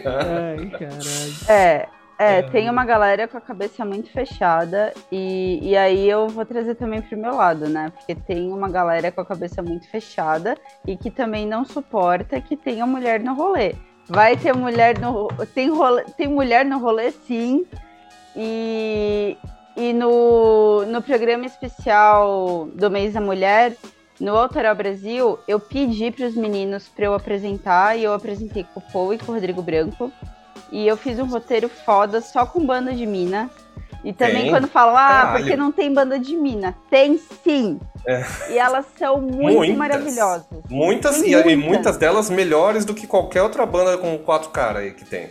Ai, caralho. É. É, tem uma galera com a cabeça muito fechada e, e aí eu vou trazer também pro meu lado, né? Porque tem uma galera com a cabeça muito fechada e que também não suporta que tenha mulher no rolê. Vai ter mulher no tem rolê, tem mulher no rolê sim. E, e no, no programa especial do mês da mulher, no Autoral Brasil, eu pedi para os meninos para eu apresentar e eu apresentei com o Paul e com o Rodrigo Branco. E eu fiz um roteiro foda só com banda de mina. E também tem? quando falam, ah, Caralho. porque não tem banda de mina? Tem sim. É. E elas são muito muitas. maravilhosas. Muitas, e, muitas. e muitas delas melhores do que qualquer outra banda com quatro caras aí que tem.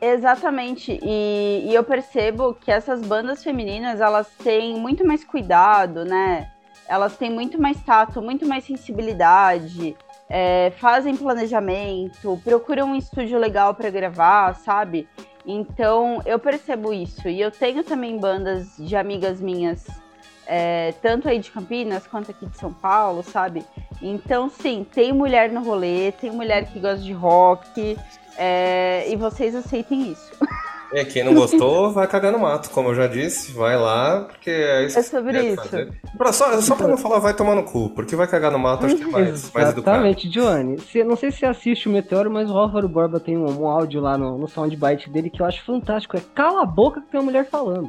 Exatamente, e, e, eu percebo que essas bandas femininas, elas têm muito mais cuidado, né? Elas têm muito mais tato, muito mais sensibilidade, é, fazem planejamento, procuram um estúdio legal para gravar, sabe? Então eu percebo isso. E eu tenho também bandas de amigas minhas, é, tanto aí de Campinas quanto aqui de São Paulo, sabe? Então, sim, tem mulher no rolê, tem mulher que gosta de rock, é, e vocês aceitem isso. É, quem não gostou vai cagar no mato, como eu já disse, vai lá, porque é isso. É sobre isso. Pra, só, só pra não falar vai tomar no cu, porque vai cagar no mato, acho que é mais, mais educado. Exatamente, Johnny. Você, não sei se você assiste o Meteoro, mas o Álvaro Borba tem um, um áudio lá no, no soundbite dele que eu acho fantástico. É cala a boca que tem uma mulher falando.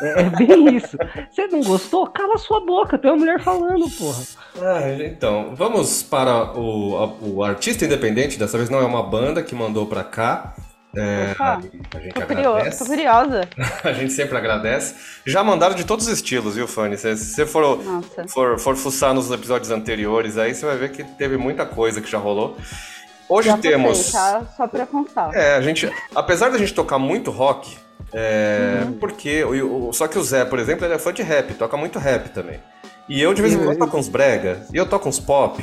É, é bem isso. Você não gostou? Cala a sua boca, tem uma mulher falando, porra. Ah, então, vamos para o, a, o artista independente, dessa vez não é uma banda que mandou pra cá. É, a gente tô agradece. Tô curiosa. a gente sempre agradece. Já mandaram de todos os estilos, viu, Fanny? Se você for, for, for fuçar nos episódios anteriores, aí você vai ver que teve muita coisa que já rolou. Hoje já temos. Passei, tá? Só pra constar. É, a gente. Apesar da gente tocar muito rock, é, uhum. porque. O, o, só que o Zé, por exemplo, ele é fã de rap, toca muito rap também. E eu de vez em quando toco uns brega, e eu toco uns pop.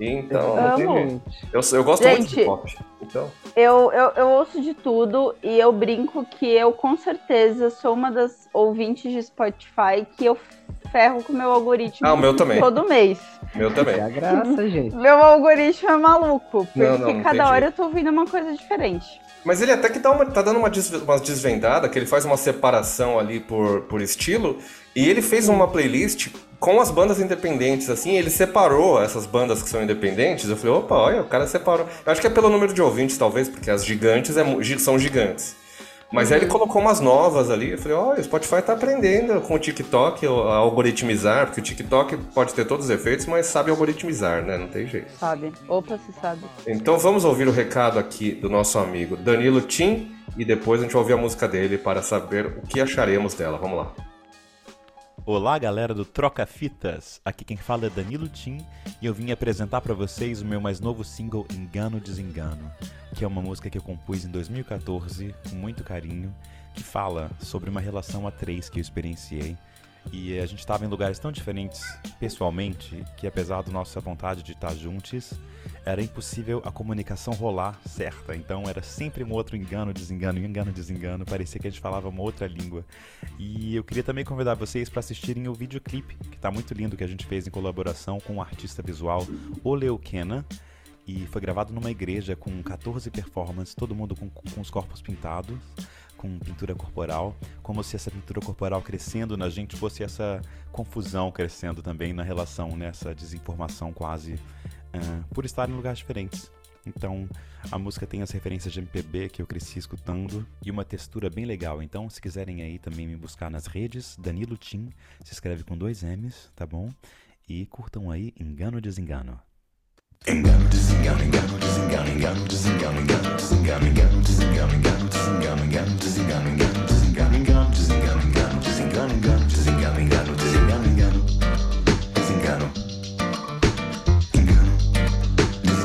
Então, Amo. Eu, eu gosto Gente, muito de pop. Então. Eu, eu, eu ouço de tudo e eu brinco que eu, com certeza, sou uma das ouvintes de Spotify que eu ferro com o meu algoritmo ah, o meu também. todo mês. Meu também. É a graça, gente. Meu algoritmo é maluco, porque não, não, não cada hora jeito. eu tô ouvindo uma coisa diferente. Mas ele até que dá uma, tá dando uma, des, uma desvendada, que ele faz uma separação ali por, por estilo, e ele fez uma playlist com as bandas independentes, assim, ele separou essas bandas que são independentes. Eu falei, opa, olha, o cara separou. Eu acho que é pelo número de ouvintes, talvez, porque as gigantes é, são gigantes. Mas uhum. aí ele uhum. colocou umas novas ali. Eu falei, olha, o Spotify tá aprendendo com o TikTok a algoritmizar, porque o TikTok pode ter todos os efeitos, mas sabe algoritmizar, né? Não tem jeito. Sabe. Opa, se sabe. Então vamos ouvir o recado aqui do nosso amigo Danilo Tim e depois a gente vai ouvir a música dele para saber o que acharemos dela. Vamos lá. Olá, galera do Troca Fitas. Aqui quem fala é Danilo Tim e eu vim apresentar para vocês o meu mais novo single Engano Desengano, que é uma música que eu compus em 2014 com muito carinho, que fala sobre uma relação a três que eu experienciei e a gente estava em lugares tão diferentes pessoalmente que, apesar da nossa vontade de estar juntos, era impossível a comunicação rolar certa. Então era sempre um outro engano, desengano, engano, desengano. Parecia que a gente falava uma outra língua. E eu queria também convidar vocês para assistirem o videoclipe, que está muito lindo, que a gente fez em colaboração com o artista visual Oleu Kenan e foi gravado numa igreja com 14 performances, todo mundo com, com os corpos pintados com pintura corporal, como se essa pintura corporal crescendo na gente fosse essa confusão crescendo também na relação, nessa né? desinformação quase, uh, por estar em lugares diferentes. Então, a música tem as referências de MPB que eu cresci escutando e uma textura bem legal. Então, se quiserem aí também me buscar nas redes, Danilo Tim, se escreve com dois M's, tá bom? E curtam aí Engano Desengano. Engano, desengano, engano, desengano, engano, desengano, engano, desengano, engano, desengano, engano, desengano, engano, desengano, engano, desengano, engano, desengano, engano, desengano, engano, engano,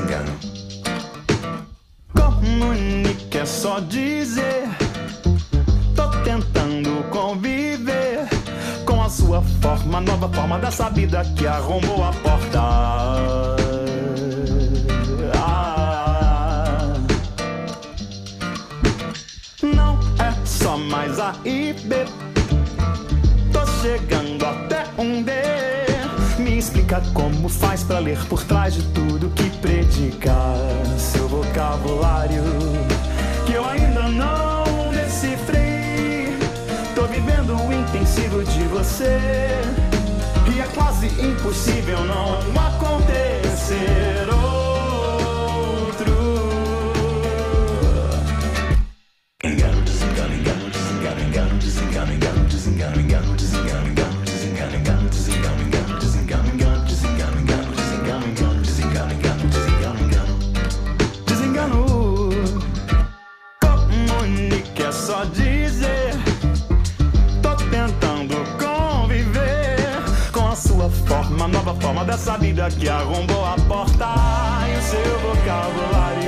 engano, engano, é só dizer. Tô tentando conviver com a sua forma, nova forma dessa vida que arrombou a porta. É só mais A e B. Tô chegando até um D. Me explica como faz pra ler por trás de tudo que predica. Seu vocabulário que eu ainda não decifrei. Tô vivendo o intensivo de você. E é quase impossível não acontecer dessa vida que arrombou a porta e o seu vocabulário.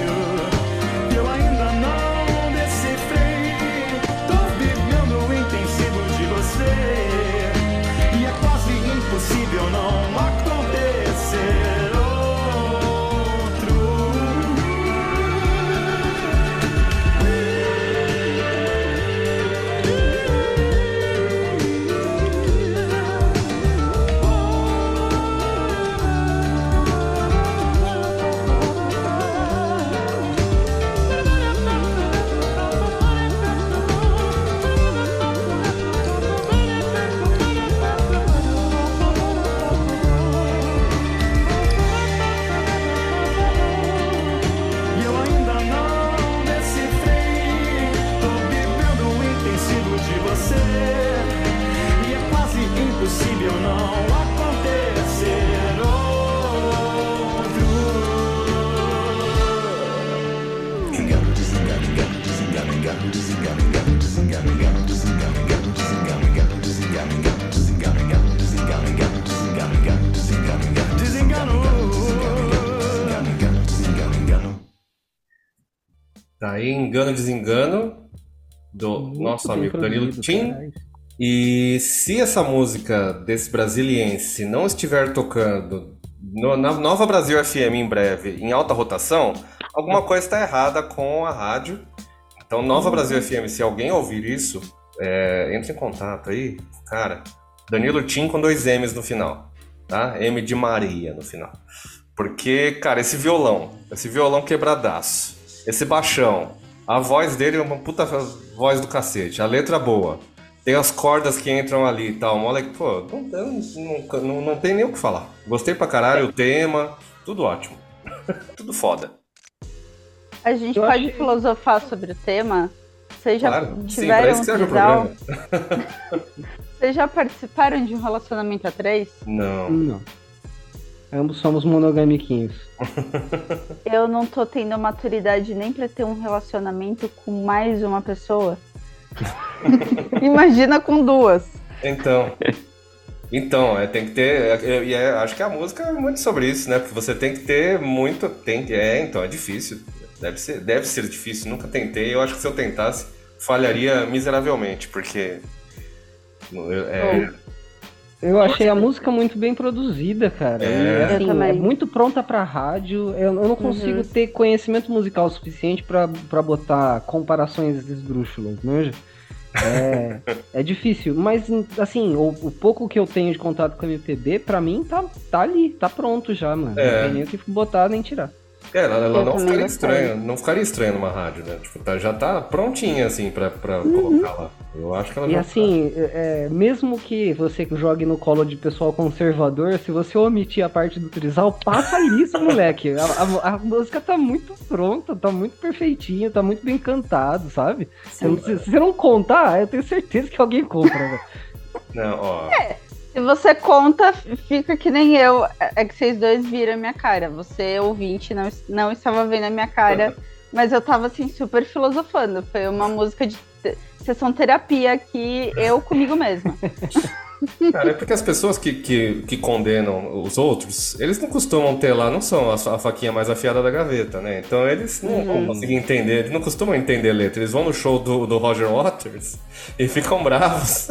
Engano, desengano, do Muito nosso amigo Danilo Tim. E se essa música desse brasiliense não estiver tocando no- na Nova Brasil FM em breve, em alta rotação, alguma coisa está errada com a rádio. Então, Nova Brasil FM, se alguém ouvir isso, é, entre em contato aí, cara. Danilo Tim com dois M's no final, tá? M de Maria no final. Porque, cara, esse violão, esse violão quebradaço, esse baixão, a voz dele é uma puta voz do cacete, a letra boa. Tem as cordas que entram ali e tal. Moleque, pô, não, não, não, não tem nem o que falar. Gostei pra caralho, o tema, tudo ótimo. tudo foda. A gente Eu pode achei- filosofar sobre o tema? Vocês já Claro, sim, tiveram o trisal? programa. Vocês já participaram de um relacionamento a três? Não. Não. Ambos somos monogamiquinhos. Eu não tô tendo maturidade nem pra ter um relacionamento com mais uma pessoa. Imagina com duas. Então. Então, é, tem que ter. é, E é, acho que a música é muito sobre isso, né? Porque você tem que ter muito. Tem, que- é, então, é difícil. Deve ser, deve ser difícil. Nunca tentei. Eu acho que se eu tentasse, falharia miseravelmente, porque. É, Eu achei a música muito bem produzida, cara. É. E, assim, Eu também. é muito pronta pra rádio. Eu, eu não consigo Uhum. ter conhecimento musical suficiente pra, pra botar comparações esdrúxulas, manja? É, é difícil, mas assim, o, o pouco que eu tenho de contato com a MPB, pra mim tá, tá ali, tá pronto já, mano. É. Não tem nem o que botar nem tirar. É, ela, ela não ficaria estranha, não ficaria estranha numa rádio, né? Tipo, tá- já tá prontinha, assim, pra, pra Uhum. colocar lá. Eu acho que ela E já assim, é, mesmo que você jogue no colo de pessoal conservador, se você omitir a parte do trisal, passa isso, moleque. A, a- a música tá muito pronta, tá muito perfeitinha, tá muito bem cantado, sabe? Se, Sim. se- se você não contar, eu tenho certeza que alguém compra, velho. Não, ó. Se Se você conta, fica que nem eu. É que vocês dois viram a minha cara. Você, ouvinte, não, não estava vendo a minha cara, mas eu tava assim, super filosofando. Foi uma música de sessão terapia aqui, eu comigo mesma. Cara, é porque as pessoas que, que, que, condenam os outros, eles não costumam ter lá, não são a, a faquinha mais afiada da gaveta, né? Então eles não uhum. conseguem entender, eles não costumam entender letra. Eles vão no show do, do Roger Waters e ficam bravos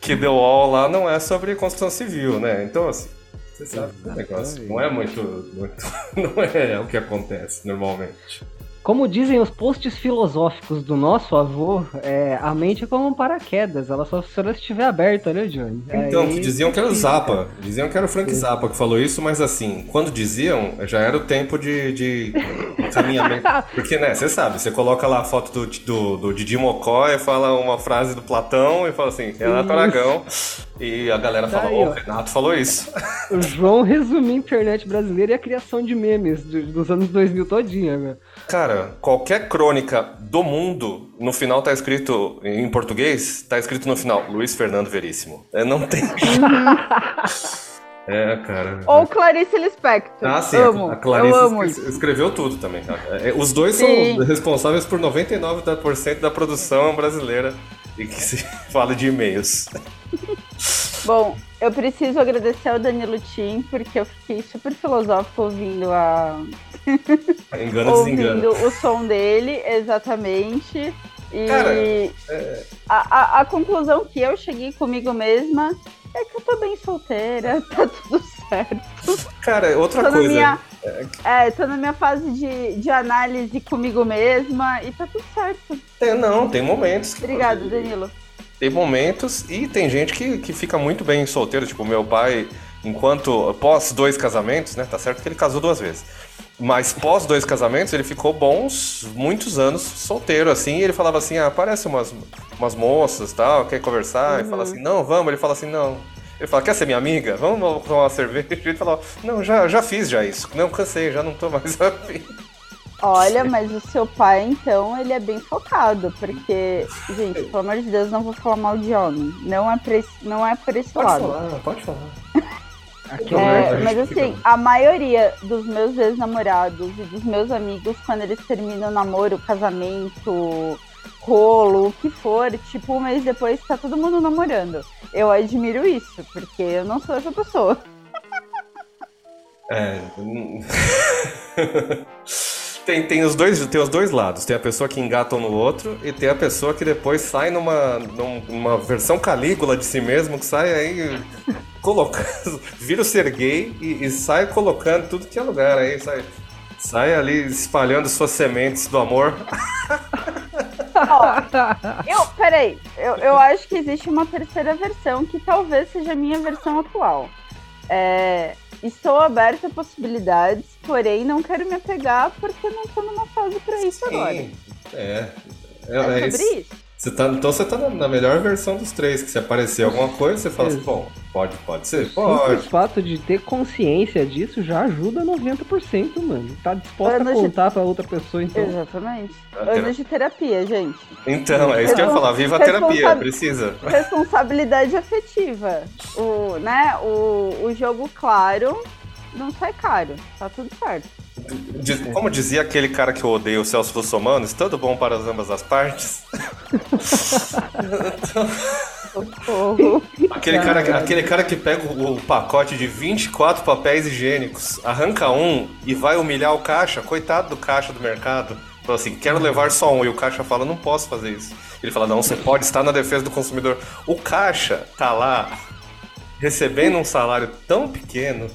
que The Wall lá não é sobre construção civil, né? Então, assim, você sabe o negócio não é muito, muito. Não é o que acontece normalmente. Como dizem os posts filosóficos do nosso avô, é, a mente é como um paraquedas, ela só se ela estiver aberta, né, Johnny? Então, Aí, diziam que era o Zappa, diziam que era o Frank Zappa que falou isso, mas assim, quando diziam, já era o tempo de, de caminhamento. Porque, né, você sabe, você coloca lá a foto do, do, do Didi Mocó e fala uma frase do Platão e fala assim, Renato Aragão, e a galera fala, ô, oh, Renato falou isso. O João resumiu a internet brasileira e a criação de memes dos anos 2000 todinha, velho. Cara, qualquer crônica do mundo, no final tá escrito, em português, tá escrito no final, Luiz Fernando Veríssimo. É, não tem. É, cara. Ou Clarice Lispector. Ah, sim. Amo. A Clarice escreveu tudo também, cara. É, os dois sim. são responsáveis por 99% da produção brasileira e que se fala de e-mails. Bom, eu preciso agradecer ao Danilo Tim, porque eu fiquei super filosófico ouvindo a. Engano, ouvindo o som dele, exatamente. E Cara, é... a, a, a, conclusão que eu cheguei comigo mesma é que eu tô bem solteira, tá tudo certo. Cara, outra tô coisa. Minha, é, tô na minha fase de, de análise comigo mesma e tá tudo certo. É, não, tem momentos. Obrigado, Danilo. Tem momentos e tem gente que, que fica muito bem solteiro, tipo, meu pai, enquanto pós dois casamentos, né? Tá certo que ele casou duas vezes. Mas pós dois casamentos, ele ficou bons, muitos anos solteiro, assim, e ele falava assim, ah, aparece umas, umas moças tal, quer conversar, uhum. e fala assim, não, vamos, ele fala assim, não. Ele fala, quer ser minha amiga? Vamos tomar uma cerveja? Ele fala, não, já, já fiz já isso. Não, cansei, já não tô mais afim. Olha, mas o seu pai, então, ele é bem focado, porque, gente, pelo amor de Deus, não vou falar mal de homem. Não é por esse, não é por esse pode lado. Falar, pode falar. É, mas assim, a maioria dos meus ex-namorados e dos meus amigos, quando eles terminam o namoro, casamento, rolo, o que for, tipo, um mês depois tá todo mundo namorando. Eu admiro isso, porque eu não sou essa pessoa. É. tem, tem, os dois, tem os dois lados. Tem a pessoa que engata um no outro e tem a pessoa que depois sai numa, numa versão calígula de si mesmo, que sai aí colocando, vira o ser gay e, e, sai colocando tudo que é lugar aí, sai, sai ali espalhando suas sementes do amor. Oh, eu, peraí, eu, eu acho que existe uma terceira versão que talvez seja a minha versão atual. É, estou aberta a possibilidades, porém não quero me apegar porque não estou numa fase para isso Sim, agora. É, é, é, é sobre isso. isso. Você tá, então você tá na melhor versão dos três, que se aparecer alguma coisa, você fala assim, bom, pode, pode ser? Pode. O fato de ter consciência disso já ajuda 90%, mano. Tá disposto Anos a contar de... pra outra pessoa, então. Exatamente. Anos de terapia, gente. Então, é isso que eu ia falar, viva a terapia, precisa. Responsabilidade afetiva. O, né, o, o jogo claro não sai caro, tá tudo certo. Como dizia aquele cara que eu odeio, o Celso Russomanos, tudo bom para as ambas as partes. aquele, cara, aquele cara que pega o pacote de 24 papéis higiênicos, arranca um e vai humilhar o caixa, coitado do caixa do mercado. Fala assim, quero levar só um. E o caixa fala, não posso fazer isso. Ele fala, não, você pode estar na defesa do consumidor. O caixa tá lá recebendo um salário tão pequeno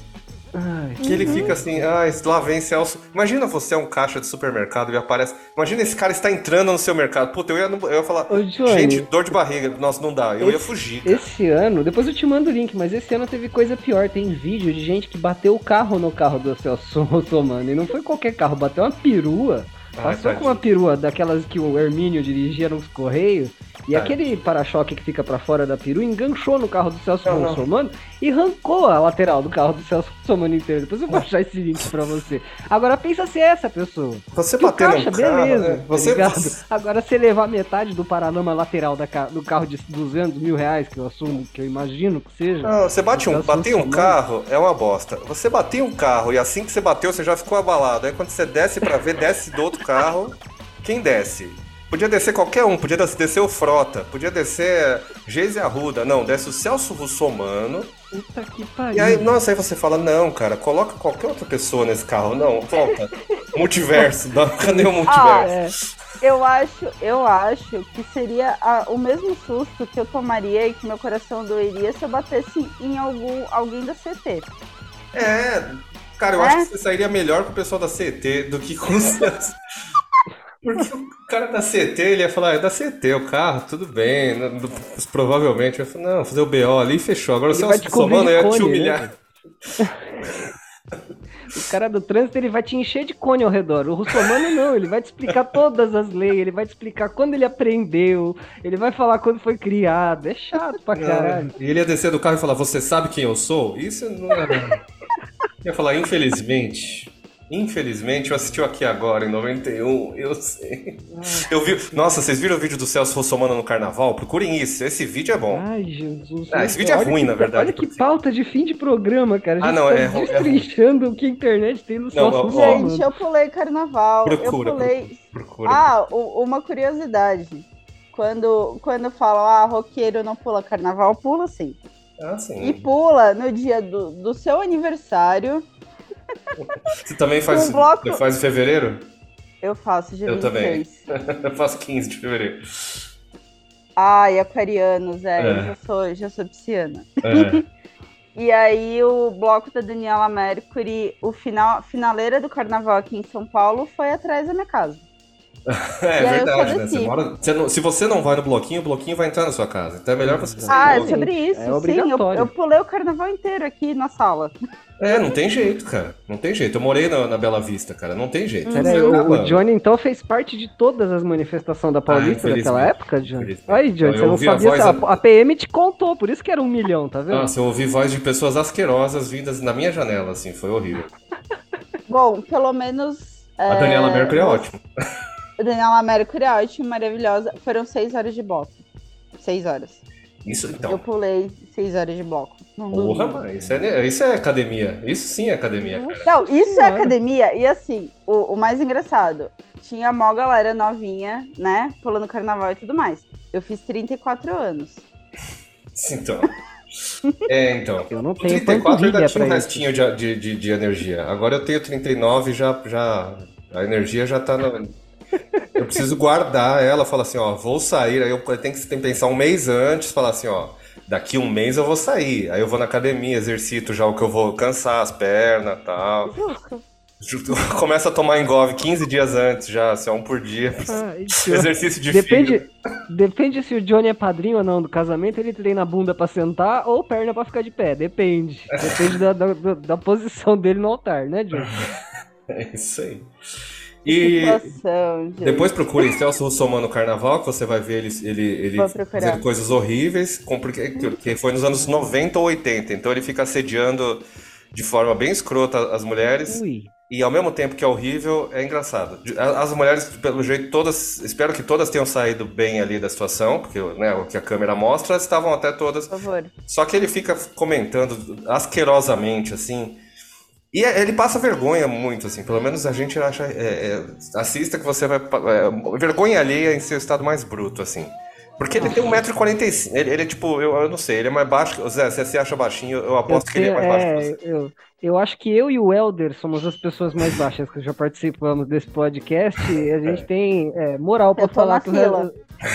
Ai, que uhum. ele fica assim, ah, lá vem Celso. Imagina você é um caixa de supermercado e aparece. Imagina esse cara está entrando no seu mercado. Puta, eu ia, eu ia falar, Ô, gente, dor de barriga. Nossa, não dá. Eu esse, ia fugir. Cara. Esse ano, depois eu te mando o link, mas esse ano teve coisa pior. Tem vídeo de gente que bateu o carro no carro do Celso Somano. E não foi qualquer carro, bateu uma perua. Passou com uma perua daquelas que o Hermínio dirigia nos Correios E aquele para-choque que fica para fora da peru enganchou no carro do Celso Russomano e arrancou a lateral do carro do Celso Russomano inteiro. Depois eu vou achar esse link pra você. Agora pensa se é essa pessoa. Você Que bateu no caixa, carro, beleza, né? tá Você, ligado? você- Agora você levar metade do paralama lateral da do carro de 200 mil reais, que eu assumo, que eu imagino que seja. Não, você bate um, bater um carro é uma bosta. Você bateu um carro e assim que você bateu, você já ficou abalado. Aí quando você desce pra ver, desce do outro carro. Quem desce? Podia descer qualquer um, podia des- descer o Frota, podia descer Geise Arruda. Não, desce o Celso Russomano. Puta que pariu. E aí, nossa, aí você fala, não, cara, coloca qualquer outra pessoa nesse carro. Não, volta. multiverso, não, cadê o multiverso? Ah, Eu acho, eu acho que seria a- o mesmo susto que eu tomaria e que meu coração doeria se eu batesse em algum, alguém da CT. É, cara, eu É? acho que você sairia melhor com o pessoal da CT do que com os. Porque o cara da CT, ele ia falar, é da CT o carro, tudo bem. não- não- provavelmente vai falar, não, fazer o BO ali e fechou. Agora o Ele Russomano de ia te humilhar. né? O cara do trânsito ele vai te encher de cone ao redor. O russomano não, ele vai te explicar todas as leis, ele vai te explicar quando ele aprendeu, ele vai falar quando foi criado. É chato pra caralho. E ele ia descer do carro e falar, você sabe quem eu sou? Isso não é. ia falar, infelizmente. Infelizmente, eu assisti o aqui agora, em 91, eu sei. Eu vi. Nossa, vocês viram o vídeo do Celso Russomano no carnaval? Procurem isso, esse vídeo é bom. Ai, Jesus. Ah, esse vídeo é Olha ruim, que- na verdade, Olha que porque- pauta de fim de programa, cara. A Ah, gente não, tá é é ruim. destrinchando o que a internet tem no Não, Celso Russomano. Gente, eu pulei carnaval. Procura, eu pulei. Procura. Ah, uma curiosidade. Quando, quando falam, ah, roqueiro não pula carnaval, pula sim. Ah, E sim. pula no dia do, do seu aniversário. Você também faz, Um bloco- você faz em fevereiro? Eu faço dia Eu também. 26. Eu faço 15 de fevereiro. Ai, aquarianos, é, É. eu já sou, já sou pisciana. É. E aí o bloco da Daniela Mercury, o final, finaleira do carnaval aqui em São Paulo foi atrás da minha casa. É, E verdade, né? Você mora- você não- se você não vai no bloquinho, o bloquinho vai entrar na sua casa. Então é melhor você sair Ah, é sobre isso, É sim. Eu, eu pulei o carnaval inteiro aqui na sala. É, não tem jeito, cara. Não tem jeito. Eu morei na, na Bela Vista, cara. Não tem jeito. O, o Johnny então fez parte de todas as manifestações da Paulista Ah, daquela época, Johnny? Aí, Johnny, Eu você não ouvi a sabia. voz- A, PM te contou, por isso que era um milhão, tá vendo? Nossa, eu ouvi voz de pessoas asquerosas vindas na minha janela, assim. Foi horrível. Bom, pelo menos. A Daniela é, Mercury é ótima. A Daniela Mercury é ótima, maravilhosa. Foram seis horas de bloco. Seis horas. Isso, Eu então. pulei seis horas de bloco. Não Porra, mas isso é, isso é academia. Isso sim é academia, cara. Não, isso é academia. E assim, o, o mais engraçado, tinha mó galera novinha, né? Pulando carnaval e tudo mais. Eu fiz 34 anos. Então. É, então. Eu não tenho 34 eu ainda tinha um restinho de, de, de, de energia. Agora eu tenho 39 e já, já. A energia já tá no. Eu preciso guardar ela, falar assim, ó, vou sair. Aí eu tenho que, tenho que pensar um mês antes, falar assim, ó, daqui um mês eu vou sair. Aí eu vou na academia, exercito já o que eu vou cansar as pernas e tal. Começa a tomar engove 15 dias antes já, assim, um por dia. Deus. Exercício de Depende, fígado. depende se o Johnny é padrinho ou não do casamento, ele treina a bunda pra sentar ou perna pra ficar de pé. Depende. Depende da, da- da posição dele no altar, né, Johnny? É isso aí. E situação, depois procurem Celso Russomano Carnaval, que você vai ver ele, ele, ele fazendo coisas horríveis, porque que foi nos anos 90 ou 80. Então ele fica assediando de forma bem escrota as mulheres. Ui. E ao mesmo tempo que é horrível, é engraçado. As mulheres, pelo jeito, todas. Espero que todas tenham saído bem ali da situação, porque né, o que a câmera mostra, estavam até todas. Por favor. Só que ele fica comentando asquerosamente, assim. E é- ele passa vergonha muito, assim. Pelo menos a gente acha. é, é, assista que você vai. é, vergonha alheia em seu estado mais bruto, assim. Porque ele tem 1,45m. Ele, ele é tipo, eu, eu não sei, ele é mais baixo. que- Zé, se você acha baixinho, eu Eu, aposto que ele é mais tenho- baixo que é, você. eu, eu acho que eu e o Helder somos as pessoas mais baixas que já participamos desse podcast. E a gente tem é, moral pra Eu falar que o resto-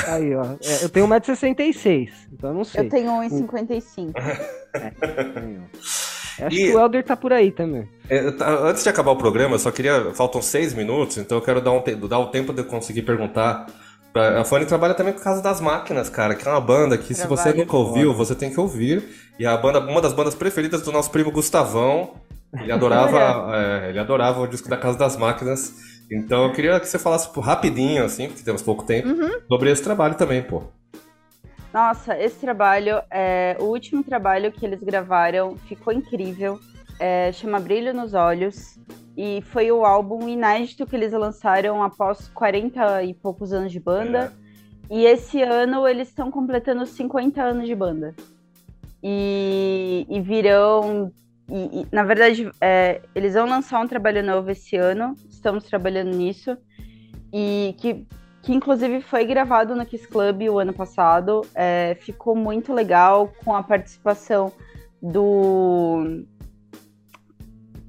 Aí, ó. é, eu tenho 1,66m, então eu não sei. Eu tenho 1,55. Acho E- que o Helder tá por aí também. É, tá, Antes de acabar o programa, eu só queria. Faltam seis minutos, então eu quero dar, um, te- dar o tempo de eu conseguir perguntar. pra- A Fanny trabalha também com Casa das Máquinas, cara, que é uma banda que, se você nunca ouviu, você tem que ouvir. E a banda, uma das bandas preferidas do nosso primo Gustavão. Ele adorava, é, ele adorava o disco da Casa das Máquinas. Então eu queria que você falasse rapidinho, assim, porque temos pouco tempo, Uhum. sobre esse trabalho também, pô. Nossa, esse trabalho, é, o último trabalho que eles gravaram ficou incrível. É, chama Brilho nos Olhos. E foi o álbum inédito que eles lançaram após 40 e poucos anos de banda. É. E esse ano eles estão completando 50 anos de banda. E, e virão. E, e, na verdade, é, eles vão lançar um trabalho novo esse ano. Estamos trabalhando nisso. E que que inclusive foi gravado no Kiss Club o ano passado. É, ficou muito legal com a participação do.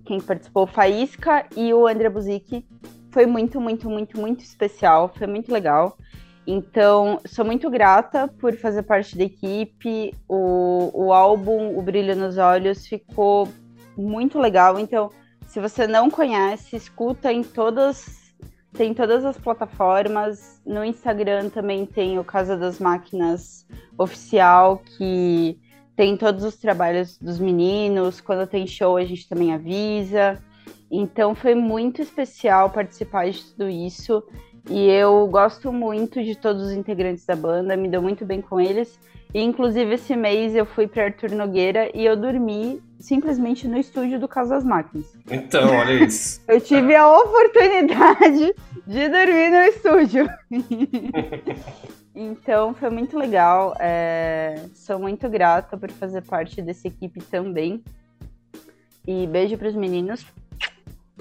Quem participou? Faísca e o André Buzik. Foi muito, muito, muito, muito especial. Foi muito legal. Então, sou muito grata por fazer parte da equipe. O, o álbum O Brilho nos Olhos ficou muito legal. Então, se você não conhece, escuta em todas tem todas as plataformas. No Instagram também tem o Casa das Máquinas oficial, que tem todos os trabalhos dos meninos. Quando tem show, a gente também avisa. Então foi muito especial participar de tudo isso. E eu gosto muito de todos os integrantes da banda, me deu muito bem com eles. E, inclusive, esse mês eu fui para Arthur Nogueira e eu dormi simplesmente no estúdio do Casa das Máquinas. Então, olha isso. eu tive a oportunidade de dormir no estúdio. então, foi muito legal. É... Sou muito grata por fazer parte dessa equipe também. E beijo para os meninos.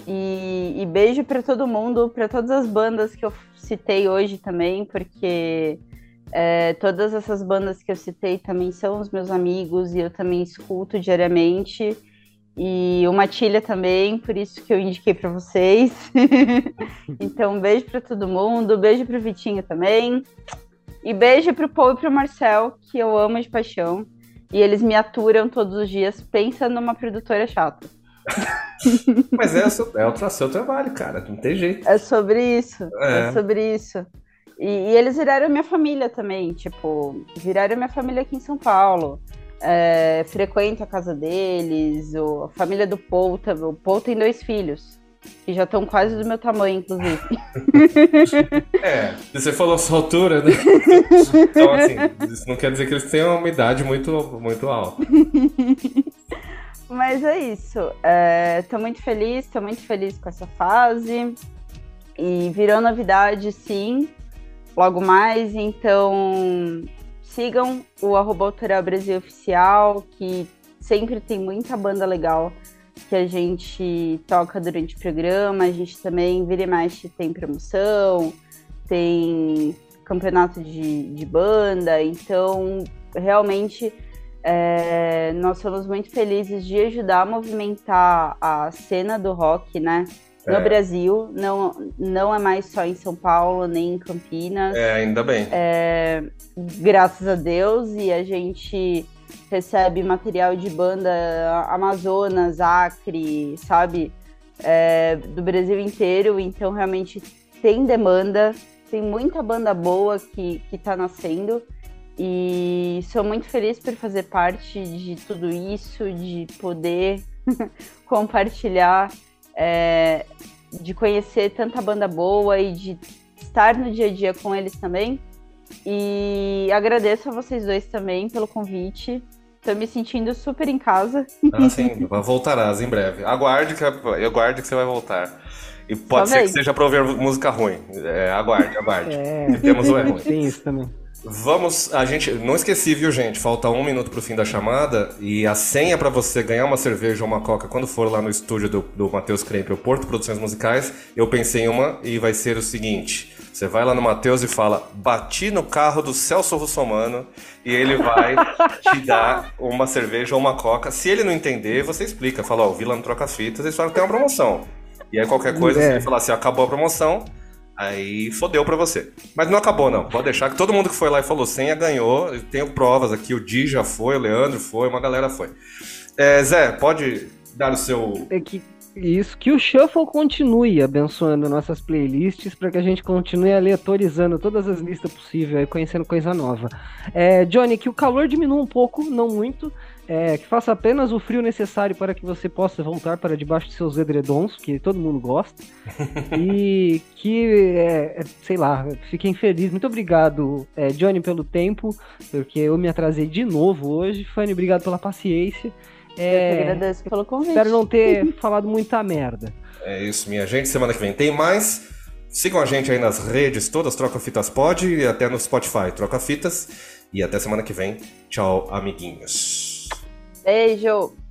E, e beijo para todo mundo, para todas as bandas que eu citei hoje também, porque é, todas essas bandas que eu citei também são os meus amigos e eu também escuto diariamente. E o Matilha também, por isso que eu indiquei para vocês. então, um beijo para todo mundo, beijo para o Vitinho também. E beijo para o Paul e para o Marcel, que eu amo de paixão. E eles me aturam todos os dias, pensa numa produtora chata. Mas é, o seu, é o seu trabalho, cara, não tem jeito. É sobre isso, é, é sobre isso. E, e, eles viraram minha família também, tipo, viraram minha família aqui em São Paulo. É, frequento a casa deles, o, a família do Paul, o Paul tem dois filhos, que já estão quase do meu tamanho, inclusive. é, você falou a sua altura, né? Então, assim, isso não quer dizer que eles tenham uma idade muito, muito alta. Mas é isso. Estou é, muito feliz, estou muito feliz com essa fase. E virou novidade, sim logo mais. Então sigam o arroba Autoral Brasil Oficial, que sempre tem muita banda legal que a gente toca durante o programa. A gente também vira e mexe tem promoção, tem campeonato de, de banda. Então, realmente, é, nós somos muito felizes de ajudar a movimentar a cena do rock, né? No é. Brasil, não, não é mais só em São Paulo, nem em Campinas. É, ainda bem. É, graças a Deus, e a gente recebe material de banda Amazonas, Acre, sabe? É, do Brasil inteiro, então realmente tem demanda, tem muita banda boa que, que tá nascendo. E sou muito feliz por fazer parte de tudo isso, de poder compartilhar é, de conhecer tanta banda boa e de estar no dia a dia com eles também. E agradeço a vocês dois também pelo convite. Estou me sentindo super em casa. Ah, sim, voltarás em breve. Aguarde que, aguarde que você vai voltar. E pode ser que seja para ouvir música ruim. É, aguarde, aguarde. É. Temos o é ruim. Tem isso também. Vamos, a gente, não esqueci, viu, gente? Falta um minuto pro fim da chamada e a senha para você ganhar uma cerveja ou uma coca quando for lá no estúdio do, do Matheus Krempel, Porto Produções Musicais, eu pensei em uma e vai ser o seguinte: você vai lá no Matheus e fala, bati no carro do Celso Russomano e ele vai te dar uma cerveja ou uma coca. Se ele não entender, você explica, fala, ó, oh, o Vila não troca fitas, eles falam que tem uma promoção. E aí qualquer coisa, é. se ele falar assim, acabou a promoção, Aí fodeu pra você. Mas não acabou, não. Pode deixar que todo mundo que foi lá e falou senha ganhou. Eu tenho provas aqui. O Di já foi, o Leandro foi, uma galera foi. É, Zé, pode dar o seu. É que isso, que o Shuffle continue abençoando nossas playlists para que a gente continue aleatorizando todas as listas possíveis e conhecendo coisa nova. É, Johnny, que o calor diminua um pouco, não muito, é, que faça apenas o frio necessário para que você possa voltar para debaixo de seus edredons, que todo mundo gosta. e que, é, é, sei lá, fiquem felizes. Muito obrigado, é, Johnny, pelo tempo, porque eu me atrasei de novo hoje. Fanny, obrigado pela paciência. É, eu agradeço pelo convite. Espero não ter falado muita merda. É isso, minha gente. Semana que vem tem mais. Sigam a gente aí nas redes todas, Troca Fitas Pod e até no Spotify, Troca Fitas. E até semana que vem. Tchau, amiguinhos. Beijo!